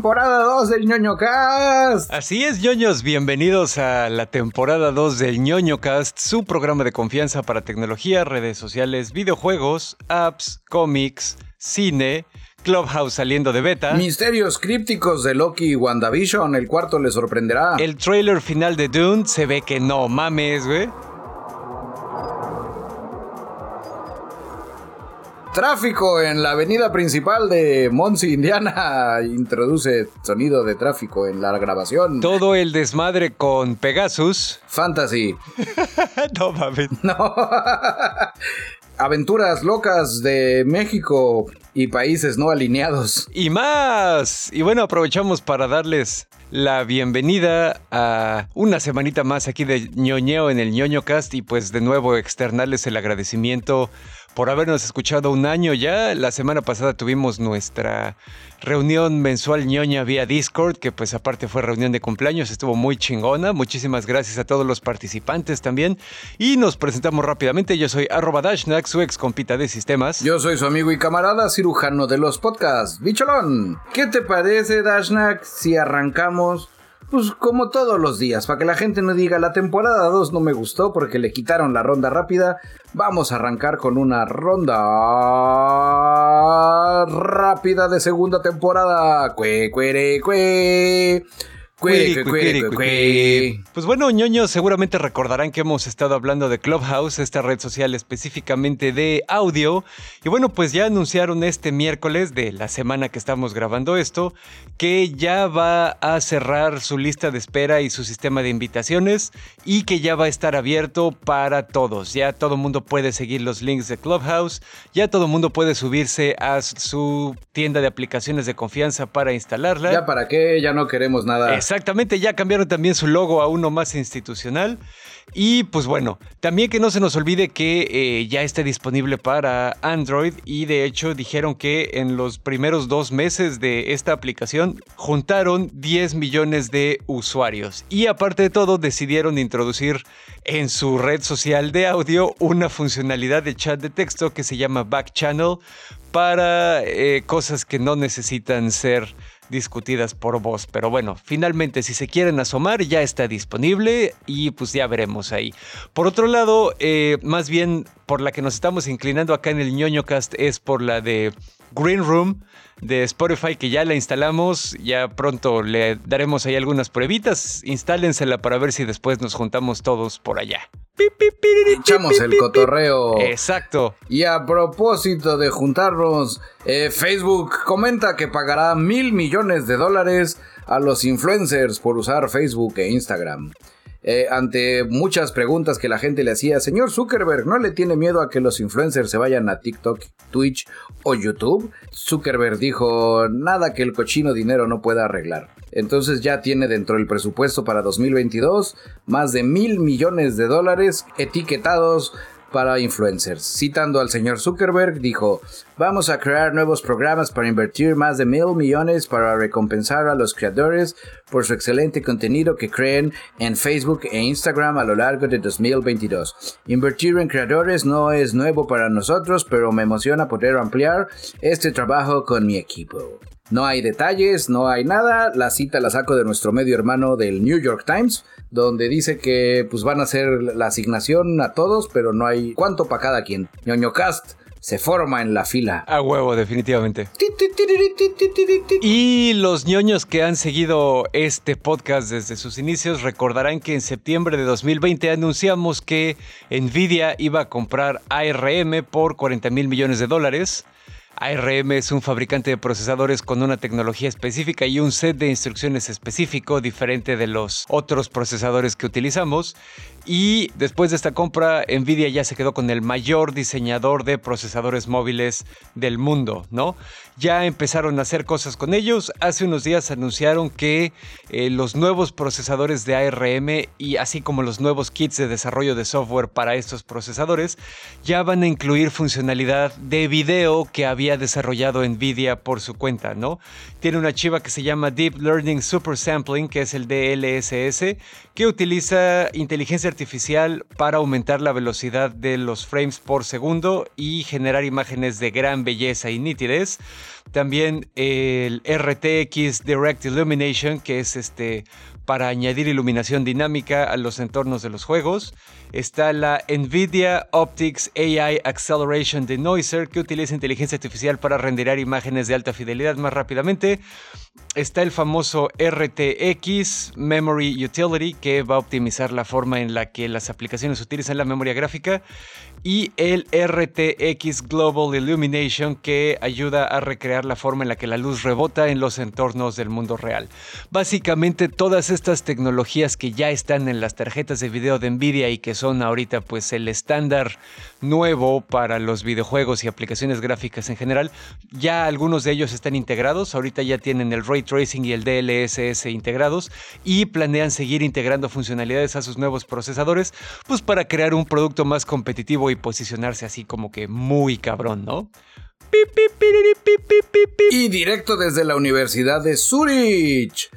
temporada 2 del ñoño cast. Así es, ñoños, bienvenidos a la temporada 2 del ñoño cast, su programa de confianza para tecnología, redes sociales, videojuegos, apps, cómics, cine, Clubhouse saliendo de beta. Misterios crípticos de Loki y WandaVision, el cuarto le sorprenderá. El trailer final de Dune se ve que no mames, güey. Tráfico en la avenida principal de Monsi, Indiana. Introduce sonido de tráfico en la grabación. Todo el desmadre con Pegasus. Fantasy. no mames. No. Aventuras locas de México y países no alineados. Y más. Y bueno, aprovechamos para darles la bienvenida a una semanita más aquí de ñoñeo en el ñoño cast y pues de nuevo externarles el agradecimiento por habernos escuchado un año ya. La semana pasada tuvimos nuestra reunión mensual ñoña vía Discord, que pues aparte fue reunión de cumpleaños, estuvo muy chingona. Muchísimas gracias a todos los participantes también. Y nos presentamos rápidamente. Yo soy arroba Dashnak, su ex compita de sistemas. Yo soy su amigo y camarada cirujano de los podcasts, Bicholón. ¿Qué te parece, Dashnak, si arrancamos pues como todos los días, para que la gente no diga la temporada 2 no me gustó porque le quitaron la ronda rápida, vamos a arrancar con una ronda rápida de segunda temporada. Cue, cue, cue. Pues bueno, ñoños, seguramente recordarán que hemos estado hablando de Clubhouse, esta red social específicamente de audio. Y bueno, pues ya anunciaron este miércoles de la semana que estamos grabando esto, que ya va a cerrar su lista de espera y su sistema de invitaciones y que ya va a estar abierto para todos. Ya todo el mundo puede seguir los links de Clubhouse, ya todo el mundo puede subirse a su tienda de aplicaciones de confianza para instalarla. Ya para qué, ya no queremos nada. Exactamente, ya cambiaron también su logo a uno más institucional. Y pues bueno, también que no se nos olvide que eh, ya está disponible para Android y de hecho dijeron que en los primeros dos meses de esta aplicación juntaron 10 millones de usuarios. Y aparte de todo decidieron introducir en su red social de audio una funcionalidad de chat de texto que se llama Back Channel para eh, cosas que no necesitan ser discutidas por voz. Pero bueno, finalmente si se quieren asomar ya está disponible y pues ya veremos ahí. Por otro lado, eh, más bien por la que nos estamos inclinando acá en el ñoño cast es por la de Green Room de Spotify que ya la instalamos. Ya pronto le daremos ahí algunas pruebitas. Instálensela para ver si después nos juntamos todos por allá. Echamos el cotorreo. Exacto. Y a propósito de juntarnos, eh, Facebook comenta que pagará mil millones de dólares a los influencers por usar Facebook e Instagram. Eh, ante muchas preguntas que la gente le hacía, señor Zuckerberg, ¿no le tiene miedo a que los influencers se vayan a TikTok, Twitch o YouTube? Zuckerberg dijo, nada que el cochino dinero no pueda arreglar. Entonces ya tiene dentro del presupuesto para 2022 más de mil millones de dólares etiquetados para influencers. Citando al señor Zuckerberg, dijo, vamos a crear nuevos programas para invertir más de mil millones para recompensar a los creadores por su excelente contenido que creen en Facebook e Instagram a lo largo de 2022. Invertir en creadores no es nuevo para nosotros, pero me emociona poder ampliar este trabajo con mi equipo. No hay detalles, no hay nada. La cita la saco de nuestro medio hermano del New York Times, donde dice que pues van a hacer la asignación a todos, pero no hay cuánto para cada quien. Ñoño Cast se forma en la fila. A huevo, definitivamente. Y los ñoños que han seguido este podcast desde sus inicios recordarán que en septiembre de 2020 anunciamos que Nvidia iba a comprar ARM por 40 mil millones de dólares. ARM es un fabricante de procesadores con una tecnología específica y un set de instrucciones específico diferente de los otros procesadores que utilizamos. Y después de esta compra, Nvidia ya se quedó con el mayor diseñador de procesadores móviles del mundo, ¿no? Ya empezaron a hacer cosas con ellos. Hace unos días anunciaron que eh, los nuevos procesadores de ARM y así como los nuevos kits de desarrollo de software para estos procesadores ya van a incluir funcionalidad de video que había desarrollado Nvidia por su cuenta, ¿no? Tiene una chiva que se llama Deep Learning Super Sampling, que es el DLSS, que utiliza inteligencia artificial artificial para aumentar la velocidad de los frames por segundo y generar imágenes de gran belleza y nitidez. También el RTX Direct Illumination, que es este para añadir iluminación dinámica a los entornos de los juegos. Está la NVIDIA Optics AI Acceleration Denoiser, que utiliza inteligencia artificial para renderar imágenes de alta fidelidad más rápidamente. Está el famoso RTX Memory Utility, que va a optimizar la forma en la que las aplicaciones utilizan la memoria gráfica. Y el RTX Global Illumination, que ayuda a recrear la forma en la que la luz rebota en los entornos del mundo real. Básicamente todas estas tecnologías que ya están en las tarjetas de video de Nvidia y que son ahorita pues el estándar nuevo para los videojuegos y aplicaciones gráficas en general, ya algunos de ellos están integrados, ahorita ya tienen el ray tracing y el DLSS integrados y planean seguir integrando funcionalidades a sus nuevos procesadores, pues para crear un producto más competitivo y posicionarse así como que muy cabrón, ¿no? Y directo desde la Universidad de Zurich.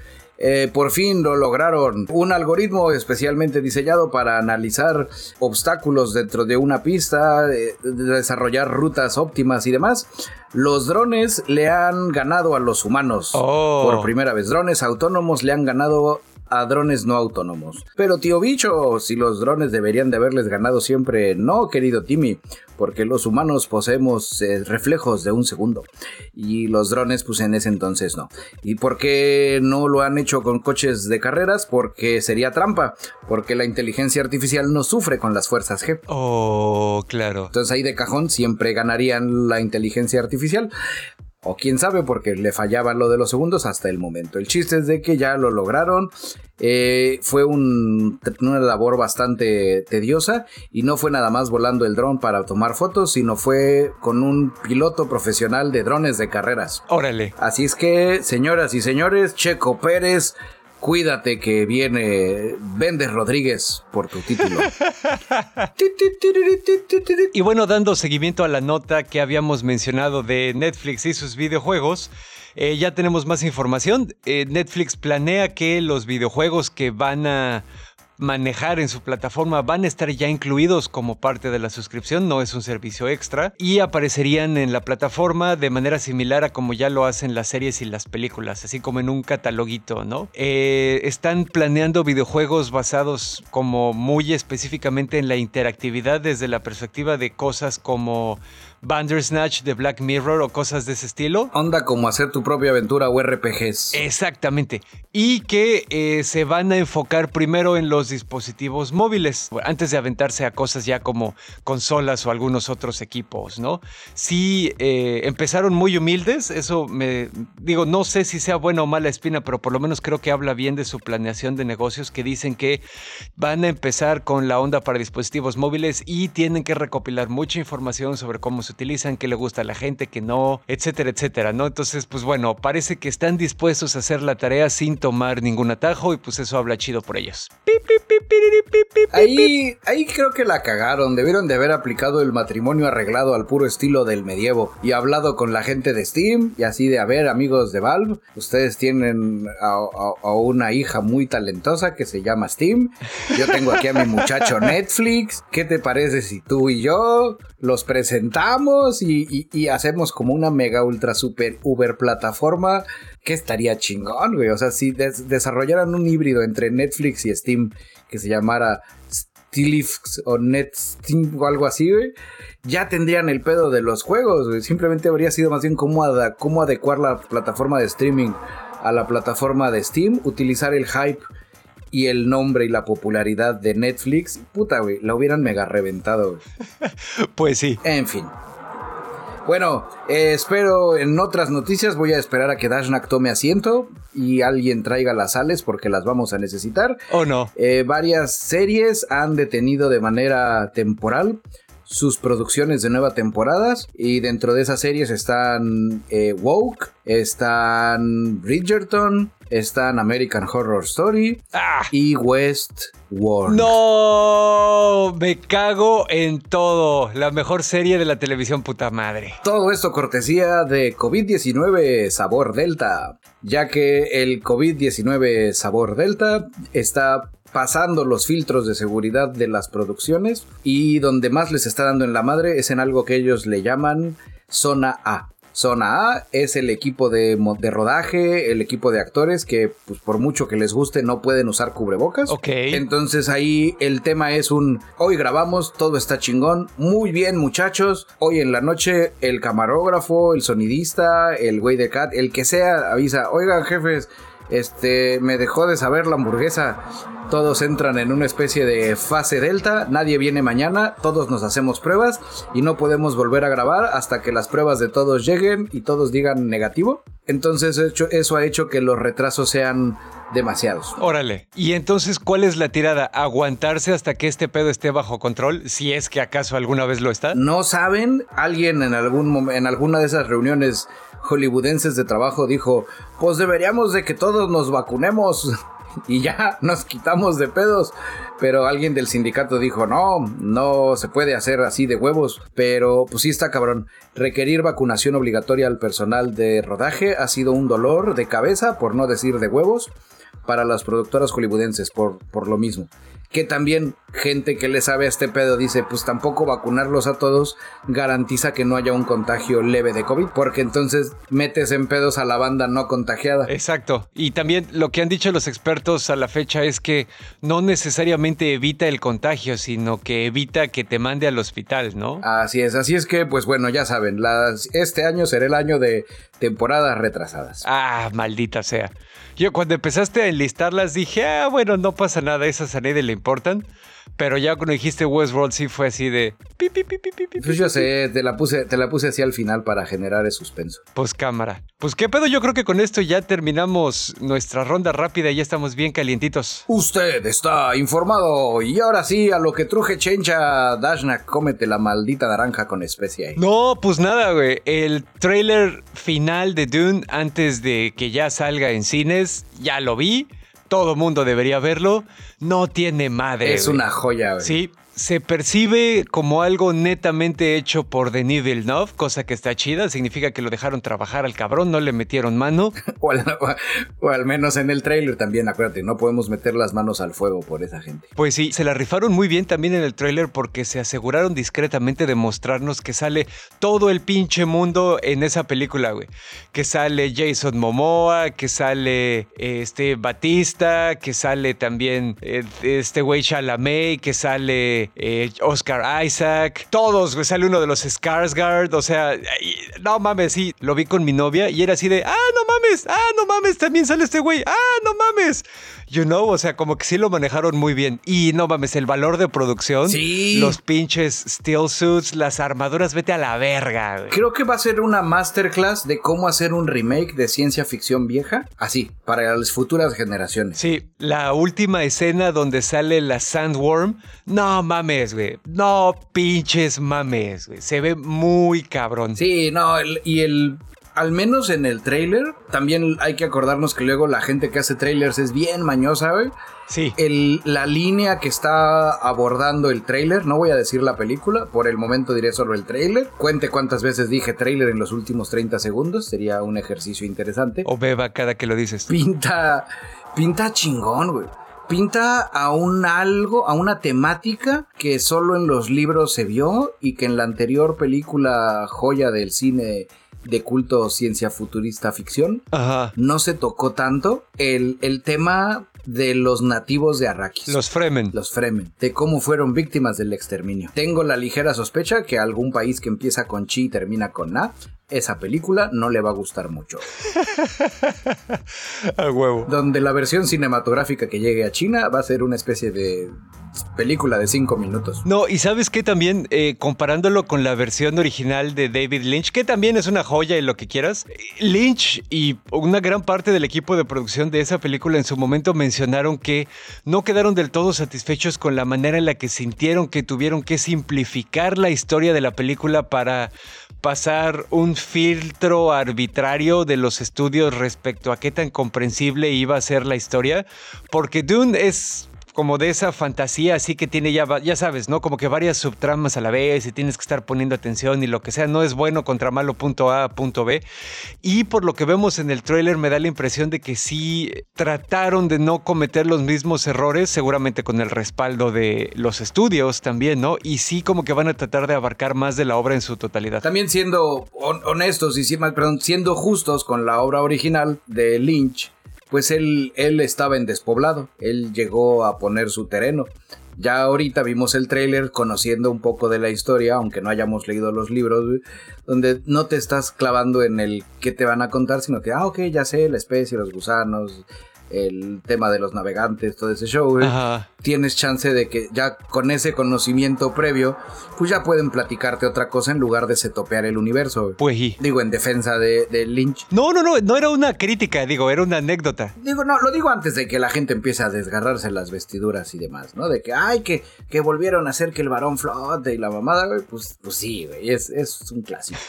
Eh, por fin lo lograron. Un algoritmo especialmente diseñado para analizar obstáculos dentro de una pista, eh, desarrollar rutas óptimas y demás. Los drones le han ganado a los humanos Oh. por primera vez. Drones autónomos le han ganado a drones no autónomos. Pero tío bicho, si los drones deberían de haberles ganado siempre, no, querido Timmy, porque los humanos poseemos eh, reflejos de un segundo y los drones pues en ese entonces no. ¿Y por qué no lo han hecho con coches de carreras? Porque sería trampa, porque la inteligencia artificial no sufre con las fuerzas G. Oh, claro. Entonces ahí de cajón siempre ganarían la inteligencia artificial. O quién sabe, porque le fallaba lo de los segundos hasta el momento. El chiste es de que ya lo lograron. Eh, fue un- una labor bastante tediosa y no fue nada más volando el dron para tomar fotos, sino fue con un piloto profesional de drones de carreras. Órale. Así es que, señoras y señores, Checo Pérez, cuídate que viene Vendes Rodríguez por tu título. Y bueno, dando seguimiento a la nota que habíamos mencionado de Netflix y sus videojuegos, eh, ya tenemos más información. Eh, Netflix planea que los videojuegos que van a manejar en su plataforma van a estar ya incluidos como parte de la suscripción, no es un servicio extra, y aparecerían en la plataforma de manera similar a como ya lo hacen las series y las películas, así como en un cataloguito, ¿no? Eh, están planeando videojuegos basados como muy específicamente en la interactividad desde la perspectiva de cosas como Bandersnatch de Black Mirror o cosas de ese estilo. Onda como hacer tu propia aventura o RPGs. Exactamente. Y que eh, se van a enfocar primero en los dispositivos móviles, antes de aventarse a cosas ya como consolas o algunos otros equipos, ¿no? Sí, eh, empezaron muy humildes, eso me digo, no sé si sea buena o mala espina, pero por lo menos creo que habla bien de su planeación de negocios, que dicen que van a empezar con la onda para dispositivos móviles y tienen que recopilar mucha información sobre cómo se utilizan, qué le gusta a la gente, qué no, etcétera, etcétera, ¿no? Entonces, pues bueno, parece que están dispuestos a hacer la tarea sin tomar ningún atajo y pues eso habla chido por ellos. Ahí, ahí creo que la cagaron. Debieron de haber aplicado el matrimonio arreglado al puro estilo del medievo y hablado con la gente de Steam y así de, a ver, amigos de Valve, ustedes tienen a, a- a una hija muy talentosa que se llama Steam. Yo tengo aquí a mi muchacho Netflix. ¿Qué te parece si tú y yo los presentamos y, hacemos como una mega ultra super uber plataforma? Que estaría chingón, güey. O sea, si des- desarrollaran un híbrido entre Netflix y Steam que se llamara Steelix o NetSteam o algo así, güey, ya tendrían el pedo de los juegos. Simplemente habría sido más bien cómo adecuar la plataforma de streaming a la plataforma de Steam, utilizar el hype y el nombre y la popularidad de Netflix. Puta, güey, la hubieran mega reventado, güey. Pues sí. En fin. Bueno, eh, espero en otras noticias. Voy a esperar a que Dashnak tome asiento y alguien traiga las sales porque las vamos a necesitar. ¿O no? Eh, varias series han detenido de manera temporal sus producciones de nueva temporadas y dentro de esas series están eh, Woke, están Bridgerton, están American Horror Story ¡Ah! y Westworld. No, me cago en todo. La mejor serie de la televisión puta madre. Todo esto cortesía de COVID-19 sabor Delta, ya que el COVID-19 sabor Delta está pasando los filtros de seguridad de las producciones y donde más les está dando en la madre es en algo que ellos le llaman zona A. Zona A es el equipo de, de, rodaje, el equipo de actores que, pues por mucho que les guste, no pueden usar cubrebocas. Ok. Entonces ahí el tema es un, hoy grabamos, todo está chingón, muy bien muchachos, hoy en la noche el camarógrafo, el sonidista, el güey de cat, el que sea, avisa, oigan jefes, este, me dejó de saber la hamburguesa. Todos entran en una especie de fase delta, nadie viene mañana, todos nos hacemos pruebas y no podemos volver a grabar hasta que las pruebas de todos lleguen y todos digan negativo. Entonces eso ha hecho que los retrasos sean demasiados. Órale. Y entonces, ¿cuál es la tirada? ¿Aguantarse hasta que este pedo esté bajo control? Si es que acaso alguna vez lo está. No saben. Alguien en algún en alguna de esas reuniones hollywoodenses de trabajo dijo, pues deberíamos de que todos nos vacunemos y ya nos quitamos de pedos. Pero alguien del sindicato dijo, no, no se puede hacer así de huevos. Pero pues sí está cabrón. Requerir vacunación obligatoria al personal de rodaje ha sido un dolor de cabeza, por no decir de huevos, para las productoras hollywoodenses, por, por lo mismo que también gente que le sabe a este pedo dice, pues tampoco vacunarlos a todos garantiza que no haya un contagio leve de COVID, porque entonces metes en pedos a la banda no contagiada. Exacto. Y también lo que han dicho los expertos a la fecha es que no necesariamente evita el contagio, sino que evita que te mande al hospital, ¿no? Así es, así es que, pues bueno, ya saben, las, este año será el año de temporadas retrasadas. Ah, maldita sea. Yo cuando empezaste a enlistarlas dije, ah, bueno, no pasa nada, esas a nadie le importan. Pero ya cuando dijiste Westworld sí fue así de... pues yo sé, te la, puse, te la puse así al final para generar el suspenso. Pues cámara. Pues qué pedo, yo creo que con esto ya terminamos nuestra ronda rápida y ya estamos bien calientitos. Usted está informado. Y ahora sí, a lo que truje chencha, Dashnak, cómete la maldita naranja con especia. No, pues nada, güey. El trailer final de Dune antes de que ya salga en cines, ya lo vi todo mundo debería verlo. No tiene madre. Es una joya, güey. Sí, se percibe como algo netamente hecho por Denis Villeneuve, cosa que está chida, significa que lo dejaron trabajar al cabrón, no le metieron mano. o, al, menos en el trailer también, acuérdate, no podemos meter las manos al fuego por esa gente. Pues sí, se la rifaron muy bien también en el trailer porque se aseguraron discretamente de mostrarnos que sale todo el pinche mundo en esa película, güey. Que sale Jason Momoa, que sale este Batista, que sale también eh, este güey Chalamet, que sale eh, Oscar Isaac, todos, sale uno de los Skarsgård, o sea, no mames, sí, lo vi con mi novia y era así de, ah, no mames, ah, no mames, también sale este güey, ah, no mames. You know, o sea, como que sí lo manejaron muy bien. Y no mames, el valor de producción, sí. los pinches steel suits, las armaduras, vete a la verga. Creo que va a ser una masterclass de cómo hacer un remake de ciencia ficción vieja, así, para las futuras generaciones. Sí, la última escena donde sale la Sandworm, no mames, güey. No pinches mames, güey. Se ve muy cabrón. Sí, no, y el al menos en el trailer, también hay que acordarnos que luego la gente que hace trailers es bien mañosa, güey. Sí. El, la línea que está abordando el trailer, no voy a decir la película, por el momento diré solo el trailer. Cuente cuántas veces dije trailer en los últimos 30 segundos, sería un ejercicio interesante. O beba cada que lo dices. Pinta, pinta chingón, güey pinta a un algo, a una temática que solo en los libros se vio y que en la anterior película joya del cine de culto ciencia futurista ficción no se tocó tanto. El, el tema de los nativos de Arrakis. Los Fremen. Los Fremen. De cómo fueron víctimas del exterminio. Tengo la ligera sospecha que algún país que empieza con chi y termina con na esa película no le va a gustar mucho. a huevo. Donde la versión cinematográfica que llegue a China va a ser una especie de película de cinco minutos. No, y sabes que también, eh, comparándolo con la versión original de David Lynch, que también es una joya y lo que quieras, Lynch y una gran parte del equipo de producción de esa película en su momento mencionaron que no quedaron del todo satisfechos con la manera en la que sintieron que tuvieron que simplificar la historia de la película para pasar un filtro arbitrario de los estudios respecto a qué tan comprensible iba a ser la historia, porque Dune es como de esa fantasía así que tiene ya, ya sabes, ¿no? Como que varias subtramas a la vez y tienes que estar poniendo atención y lo que sea, no es bueno contra malo punto A, punto B. Y por lo que vemos en el tráiler me da la impresión de que sí trataron de no cometer los mismos errores, seguramente con el respaldo de los estudios también, ¿no? Y sí como que van a tratar de abarcar más de la obra en su totalidad. También siendo honestos y perdón, siendo justos con la obra original de Lynch, pues él, él estaba en despoblado, él llegó a poner su terreno. Ya ahorita vimos el tráiler conociendo un poco de la historia, aunque no hayamos leído los libros, donde no te estás clavando en el qué te van a contar, sino que, ah, ok, ya sé, la especie, los gusanos, el tema de los navegantes, todo ese show, tienes chance de que ya con ese conocimiento previo, pues ya pueden platicarte otra cosa en lugar de setopear el universo. Pues sí. Digo, en defensa de, Lynch. No, no, no, no era una crítica, digo, era una anécdota. Digo, no, lo digo antes de que la gente empiece a desgarrarse las vestiduras y demás, ¿no? De que, ay, que, que volvieron a hacer que el varón flote y la mamada, güey, pues, pues sí, güey, es, es un clásico.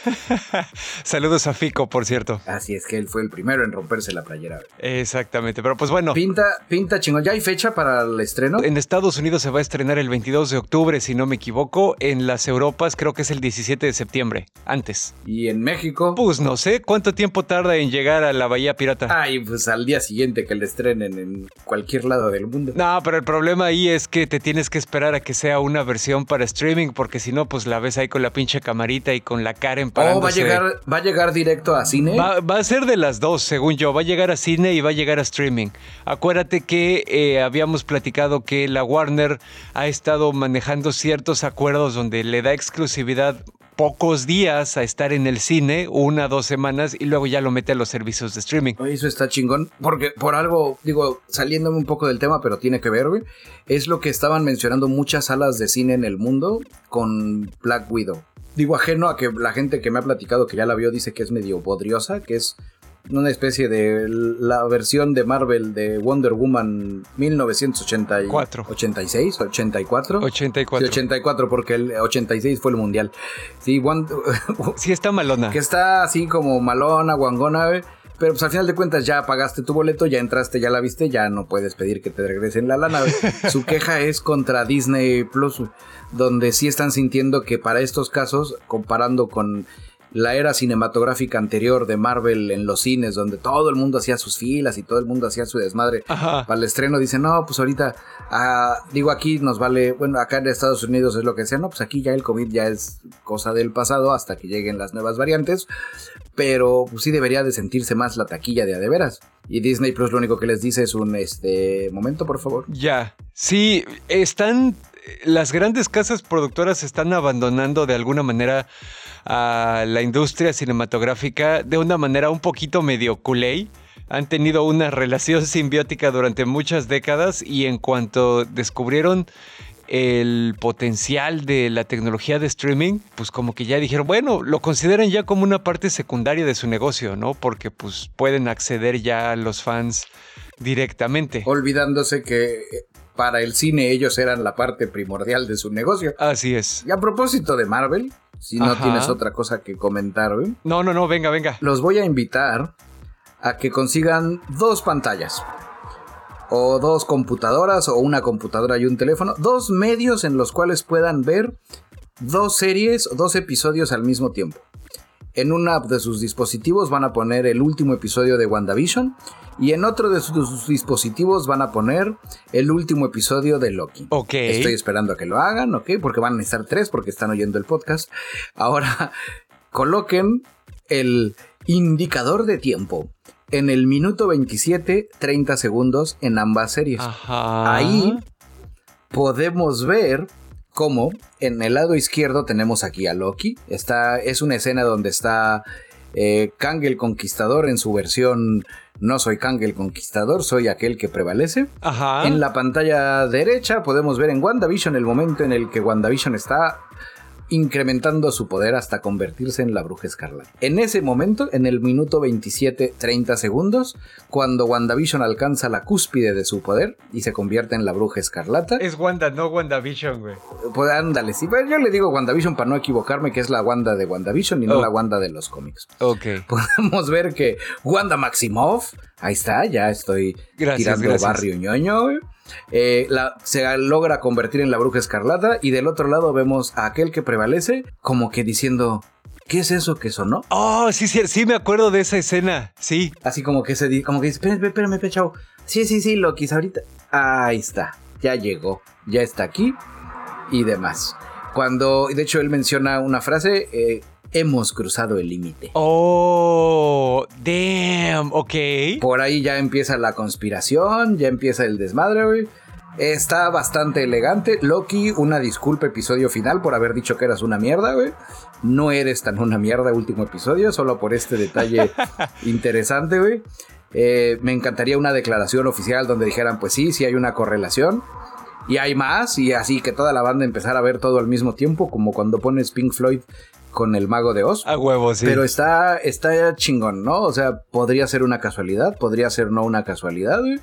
Saludos a Fico, por cierto. Así es que él fue el primero en romperse la playera. Exactamente, pero pues bueno. Pinta, pinta chingón. ¿Ya hay fecha para el estreno? En Estados Unidos se va a estrenar el 22 de octubre, si no me equivoco. En las Europas creo que es el 17 de septiembre, antes. ¿Y en México? Pues no sé, ¿cuánto tiempo tarda en llegar a la Bahía Pirata? Ay, pues al día siguiente que le estrenen en cualquier lado del mundo. No, pero el problema ahí es que te tienes que esperar a que sea una versión para streaming, porque si no, pues la ves ahí con la pinche camarita y con la Karen parándose. Oh, va a llegar, va a llegar directo a cine. Va, va, a ser de las dos, según yo. Va a llegar a cine y va a llegar a streaming. Acuérdate que eh, habíamos platicado que la Warner ha estado manejando ciertos acuerdos donde le da exclusividad pocos días a estar en el cine, una, dos semanas, y luego ya lo mete a los servicios de streaming. Eso está chingón, porque por algo, digo, saliéndome un poco del tema, pero tiene que ver, es lo que estaban mencionando muchas salas de cine en el mundo con Black Widow. Digo, ajeno a que la gente que me ha platicado que ya la vio dice que es medio bodriosa, que es una especie de la versión de Marvel de Wonder Woman 1984. 86, 84. 84. 84 porque el 86 fue el mundial. Sí, sí está malona. Que está así como malona, guangona, pero pues al final de cuentas ya pagaste tu boleto, ya entraste, ya la viste, ya no puedes pedir que te regresen la lana. Su queja es contra Disney Plus, donde sí están sintiendo que para estos casos, comparando con la era cinematográfica anterior de Marvel en los cines, donde todo el mundo hacía sus filas y todo el mundo hacía su desmadre. Para el estreno dicen, no, pues ahorita, ah, digo, aquí nos vale, bueno, acá en Estados Unidos es lo que sea, no, pues aquí ya el COVID ya es cosa del pasado hasta que lleguen las nuevas variantes, pero pues sí debería de sentirse más la taquilla de a de veras. Y Disney Plus lo único que les dice es un, este, momento, por favor. Ya, sí, están, las grandes casas productoras están abandonando de alguna manera a la industria cinematográfica de una manera un poquito medio culé. Han tenido una relación simbiótica durante muchas décadas y en cuanto descubrieron el potencial de la tecnología de streaming, pues como que ya dijeron, bueno, lo consideran ya como una parte secundaria de su negocio, ¿no? Porque pues pueden acceder ya a los fans directamente. Olvidándose que para el cine ellos eran la parte primordial de su negocio. Así es. Y a propósito de Marvel, si no tienes otra cosa que comentar. No, no, no, venga, venga. Los voy a invitar a que consigan dos pantallas. O dos computadoras, o una computadora y un teléfono. Dos medios en los cuales puedan ver dos series, dos episodios al mismo tiempo. En una de sus dispositivos van a poner el último episodio de WandaVision y en otro de sus dispositivos van a poner el último episodio de Loki. Ok. Estoy esperando a que lo hagan, ¿ok? Porque van a estar tres porque están oyendo el podcast. Ahora, coloquen el indicador de tiempo en el minuto 27, 30 segundos en ambas series. Ajá. Ahí podemos ver cómo en el lado izquierdo tenemos aquí a Loki. Está, es una escena donde está eh, Kang el Conquistador en su versión no soy Kang el Conquistador, soy aquel que prevalece. Ajá. En la pantalla derecha podemos ver en WandaVision el momento en el que WandaVision está incrementando su poder hasta convertirse en la bruja escarlata. En ese momento, en el minuto 27-30 segundos, cuando WandaVision alcanza la cúspide de su poder y se convierte en la bruja escarlata. Es Wanda, no WandaVision, güey. Pues ándale, sí, pero yo le digo WandaVision para no equivocarme que es la Wanda de WandaVision y no oh. la Wanda de los cómics. Ok. Podemos ver que Wanda Maximoff, ahí está, ya estoy tirando barrio ñoño, eh, la, se logra convertir en la bruja escarlata y del otro lado vemos a aquel que prevalece como que diciendo, ¿qué es eso que sonó? Oh, sí, sí, sí, me acuerdo de esa escena, sí. Así como que se como que dice, espérame, espérame, espérame, Sí, sí, sí, Loki, ahorita. Ahí está, ya llegó, ya está aquí y demás. Cuando, de hecho, él menciona una frase, eh, hemos cruzado el límite. Oh, damn, ok. Por ahí ya empieza la conspiración, ya empieza el desmadre, güey. Está bastante elegante. Loki, una disculpa, episodio final, por haber dicho que eras una mierda, güey. No eres tan una mierda, último episodio, solo por este detalle interesante, güey. Eh, me encantaría una declaración oficial donde dijeran, pues sí, sí hay una correlación. Y hay más, y así que toda la banda empezara a ver todo al mismo tiempo, como cuando pones Pink Floyd con el mago de Oz. A huevo, sí. Pero está, está chingón, ¿no? O sea, podría ser una casualidad, podría ser no una casualidad, güey.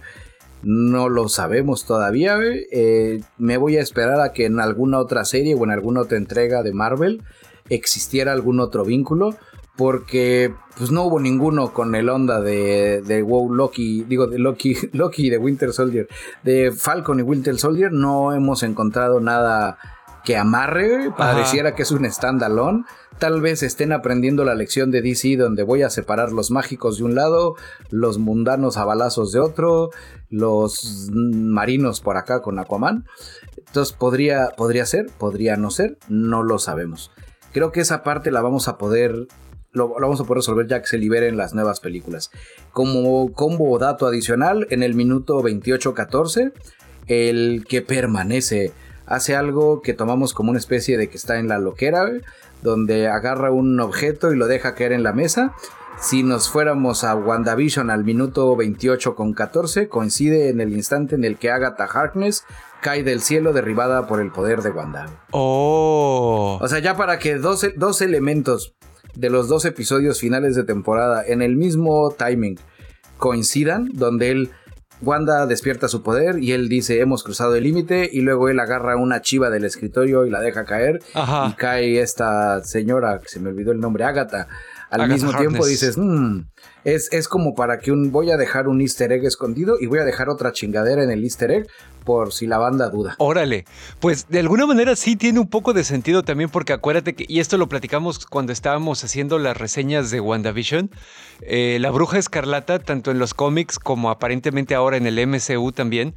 No lo sabemos todavía, eh, me voy a esperar a que en alguna otra serie o en alguna otra entrega de Marvel existiera algún otro vínculo. Porque pues no hubo ninguno con el onda de, de WoW Loki, digo de Loki, Loki de Winter Soldier. De Falcon y Winter Soldier no hemos encontrado nada que amarre, pareciera que es un standalone. Tal vez estén aprendiendo la lección de DC donde voy a separar los mágicos de un lado, los mundanos a balazos de otro, los marinos por acá con Aquaman. Entonces podría, podría ser, podría no ser, no lo sabemos. Creo que esa parte la vamos a poder lo, vamos a poder resolver ya que se liberen las nuevas películas. Como combo dato adicional, en el minuto 28-14, el que permanece hace algo que tomamos como una especie de que está en la loquera, donde agarra un objeto y lo deja caer en la mesa. Si nos fuéramos a WandaVision al minuto 28 con 14, coincide en el instante en el que Agatha Harkness cae del cielo derribada por el poder de Wanda. Oh. O sea, ya para que dos, dos elementos de los dos episodios finales de temporada en el mismo timing coincidan, donde él Wanda despierta su poder y él dice hemos cruzado el límite y luego él agarra una chiva del escritorio y la deja caer. Y cae esta señora que se me olvidó el nombre Agatha al mismo tiempo dices mm, es, es como para que un voy a dejar un easter egg escondido y voy a dejar otra chingadera en el easter egg por si la banda duda. Órale, pues de alguna manera sí tiene un poco de sentido también porque acuérdate que, y esto lo platicamos cuando estábamos haciendo las reseñas de WandaVision, eh, la bruja escarlata, tanto en los cómics como aparentemente ahora en el MCU también,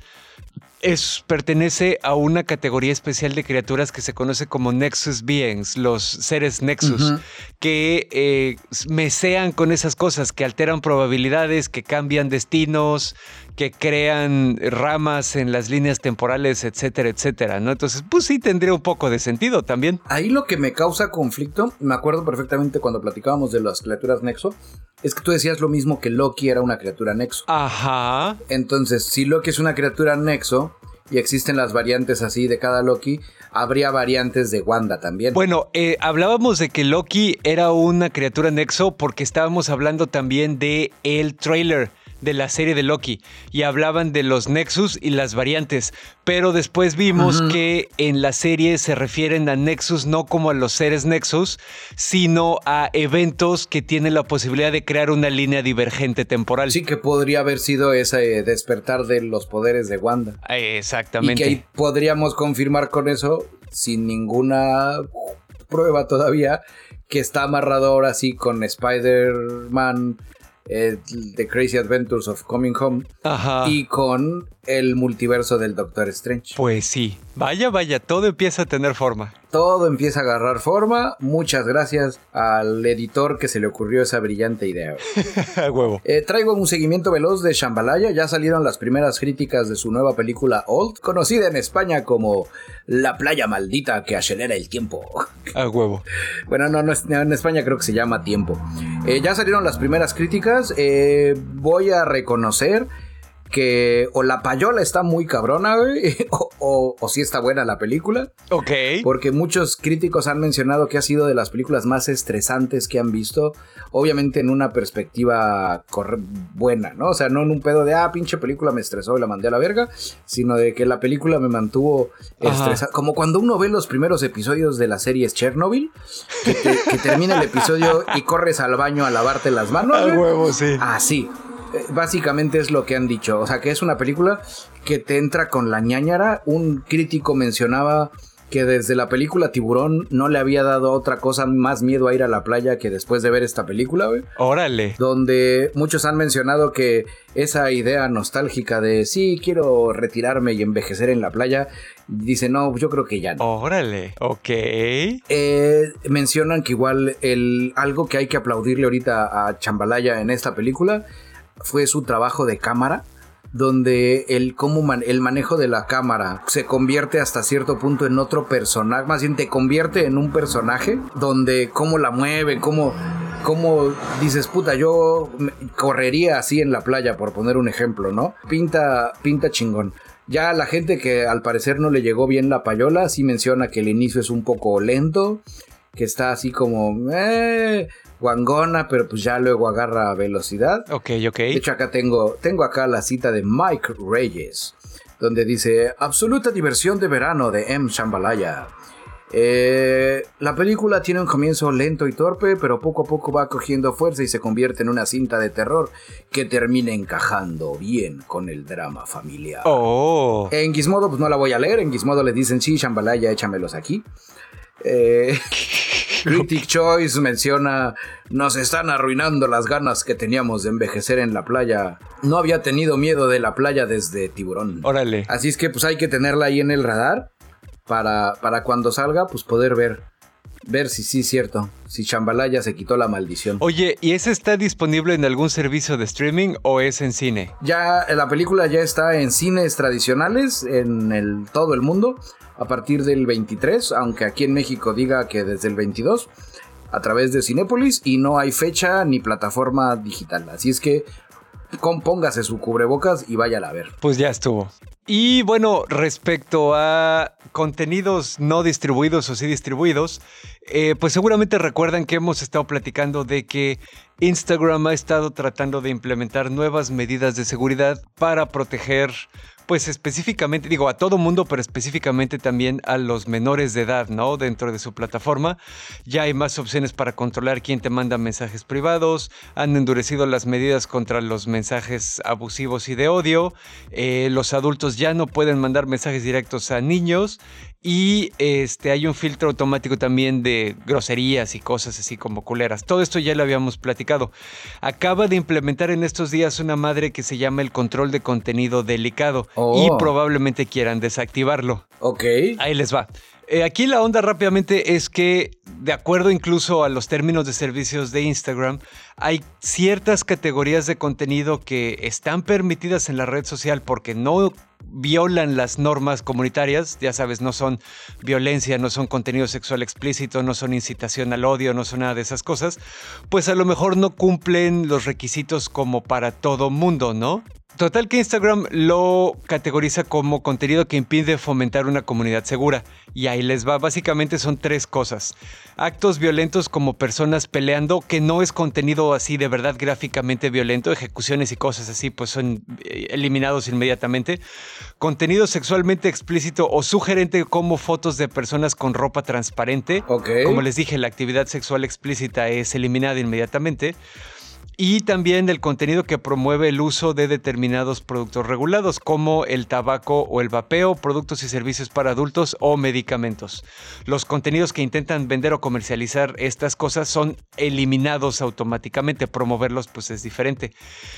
es, pertenece a una categoría especial de criaturas que se conoce como Nexus Beings, los seres Nexus, que eh, mesean con esas cosas, que alteran probabilidades, que cambian destinos, que crean ramas en las líneas temporales, etcétera, etcétera, ¿no? Entonces, pues sí tendría un poco de sentido también. Ahí lo que me causa conflicto, me acuerdo perfectamente cuando platicábamos de las criaturas Nexo, es que tú decías lo mismo que Loki era una criatura Nexo. Ajá. Entonces, si Loki es una criatura Nexo y existen las variantes así de cada Loki, habría variantes de Wanda también. Bueno, eh, hablábamos de que Loki era una criatura Nexo porque estábamos hablando también de el trailer de la serie de Loki y hablaban de los Nexus y las variantes, pero después vimos que en la serie se refieren a Nexus no como a los seres Nexus, sino a eventos que tienen la posibilidad de crear una línea divergente temporal. Sí, que podría haber sido ese despertar de los poderes de Wanda. Exactamente. Y que podríamos confirmar con eso, sin ninguna prueba todavía, que está amarrado ahora sí con Spider-Man eh, The Crazy Adventures of Coming Home y con el multiverso del Doctor Strange. Pues sí, vaya, vaya, todo empieza a tener forma. Todo empieza a agarrar forma. Muchas gracias al editor que se le ocurrió esa brillante idea. huevo. Eh, traigo un seguimiento veloz de Shambhalaya. Ya salieron las primeras críticas de su nueva película Old, conocida en España como La playa maldita que acelera el tiempo. A huevo. bueno, no, no, en España creo que se llama Tiempo. Eh, ya salieron las primeras críticas. Eh, voy a reconocer que o la payola está muy cabrona, güey, o, o, sí está buena la película. Ok. Porque muchos críticos han mencionado que ha sido de las películas más estresantes que han visto. Obviamente en una perspectiva buena, ¿no? O sea, no en un pedo de, ah, pinche película me estresó y la mandé a la verga, sino de que la película me mantuvo estresada. Como cuando uno ve los primeros episodios de la serie Chernobyl, que, termina el episodio y corres al baño a lavarte las manos. A huevo, sí. Así. Básicamente es lo que han dicho. O sea, que es una película que te entra con la ñañara. Un crítico mencionaba que desde la película Tiburón no le había dado otra cosa más miedo a ir a la playa que después de ver esta película, güey. Órale. Donde muchos han mencionado que esa idea nostálgica de sí, quiero retirarme y envejecer en la playa, dice no, yo creo que ya no. Órale. Ok. Eh, mencionan que igual el, algo que hay que aplaudirle ahorita a Chambalaya en esta película fue su trabajo de cámara donde el, cómo el manejo de la cámara se convierte hasta cierto punto en otro personaje, más bien te convierte en un personaje, donde cómo la mueve, cómo, cómo dices, puta, yo correría así en la playa, por poner un ejemplo, ¿no? Pinta, pinta chingón. Ya la gente que al parecer no le llegó bien la payola, sí menciona que el inicio es un poco lento, que está así como, eh, guangona, pero pues ya luego agarra velocidad. Ok, ok. De hecho, acá tengo, tengo acá la cita de Mike Reyes, donde dice, absoluta diversión de verano de M. Shambhalaya. Eh, la película tiene un comienzo lento y torpe, pero poco a poco va cogiendo fuerza y se convierte en una cinta de terror que termina encajando bien con el drama familiar. Oh. En Gizmodo, pues no la voy a leer. En Gizmodo le dicen, sí, Shambhalaya, échamelos aquí. Eh, Critic Choice menciona, nos están arruinando las ganas que teníamos de envejecer en la playa. No había tenido miedo de la playa desde Tiburón. Órale. Así es que pues hay que tenerla ahí en el radar para, para cuando salga, pues poder ver, ver si sí es cierto, si Chambalaya se quitó la maldición. Oye, ¿y ese está disponible en algún servicio de streaming o es en cine? Ya la película ya está en cines tradicionales en el, todo el mundo a partir del 23, aunque aquí en México diga que desde el 22 a través de Cinépolis y no hay fecha ni plataforma digital. Así es que compóngase su cubrebocas y váyala a ver. Pues ya estuvo. Y bueno, respecto a contenidos no distribuidos o sí distribuidos, eh, pues seguramente recuerdan que hemos estado platicando de que Instagram ha estado tratando de implementar nuevas medidas de seguridad para proteger, pues específicamente, digo, a todo mundo, pero específicamente también a los menores de edad, ¿no? Dentro de su plataforma. Ya hay más opciones para controlar quién te manda mensajes privados, han endurecido las medidas contra los mensajes abusivos y de odio, eh, los adultos ya no pueden mandar mensajes directos a niños y este, hay un filtro automático también de groserías y cosas así como culeras. Todo esto ya lo habíamos platicado. Acaba de implementar en estos días una madre que se llama el control de contenido delicado Oh. y probablemente quieran desactivarlo. Ok. Ahí les va. Eh, aquí la onda rápidamente es que, de acuerdo incluso a los términos de servicios de Instagram, hay ciertas categorías de contenido que están permitidas en la red social porque no violan las normas comunitarias, ya sabes, no son violencia, no son contenido sexual explícito, no son incitación al odio, no son nada de esas cosas, pues a lo mejor no cumplen los requisitos como para todo mundo, ¿no? Total que Instagram lo categoriza como contenido que impide fomentar una comunidad segura. Y ahí les va, básicamente son tres cosas. Actos violentos como personas peleando, que no es contenido así de verdad gráficamente violento, ejecuciones y cosas así, pues son eh, eliminados inmediatamente. Contenido sexualmente explícito o sugerente como fotos de personas con ropa transparente. Como les dije, la actividad sexual explícita es eliminada inmediatamente y también el contenido que promueve el uso de determinados productos regulados como el tabaco o el vapeo, productos y servicios para adultos o medicamentos. Los contenidos que intentan vender o comercializar estas cosas son eliminados automáticamente, promoverlos pues es diferente.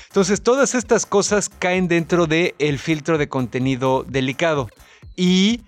Entonces todas estas cosas caen dentro del el filtro de contenido delicado y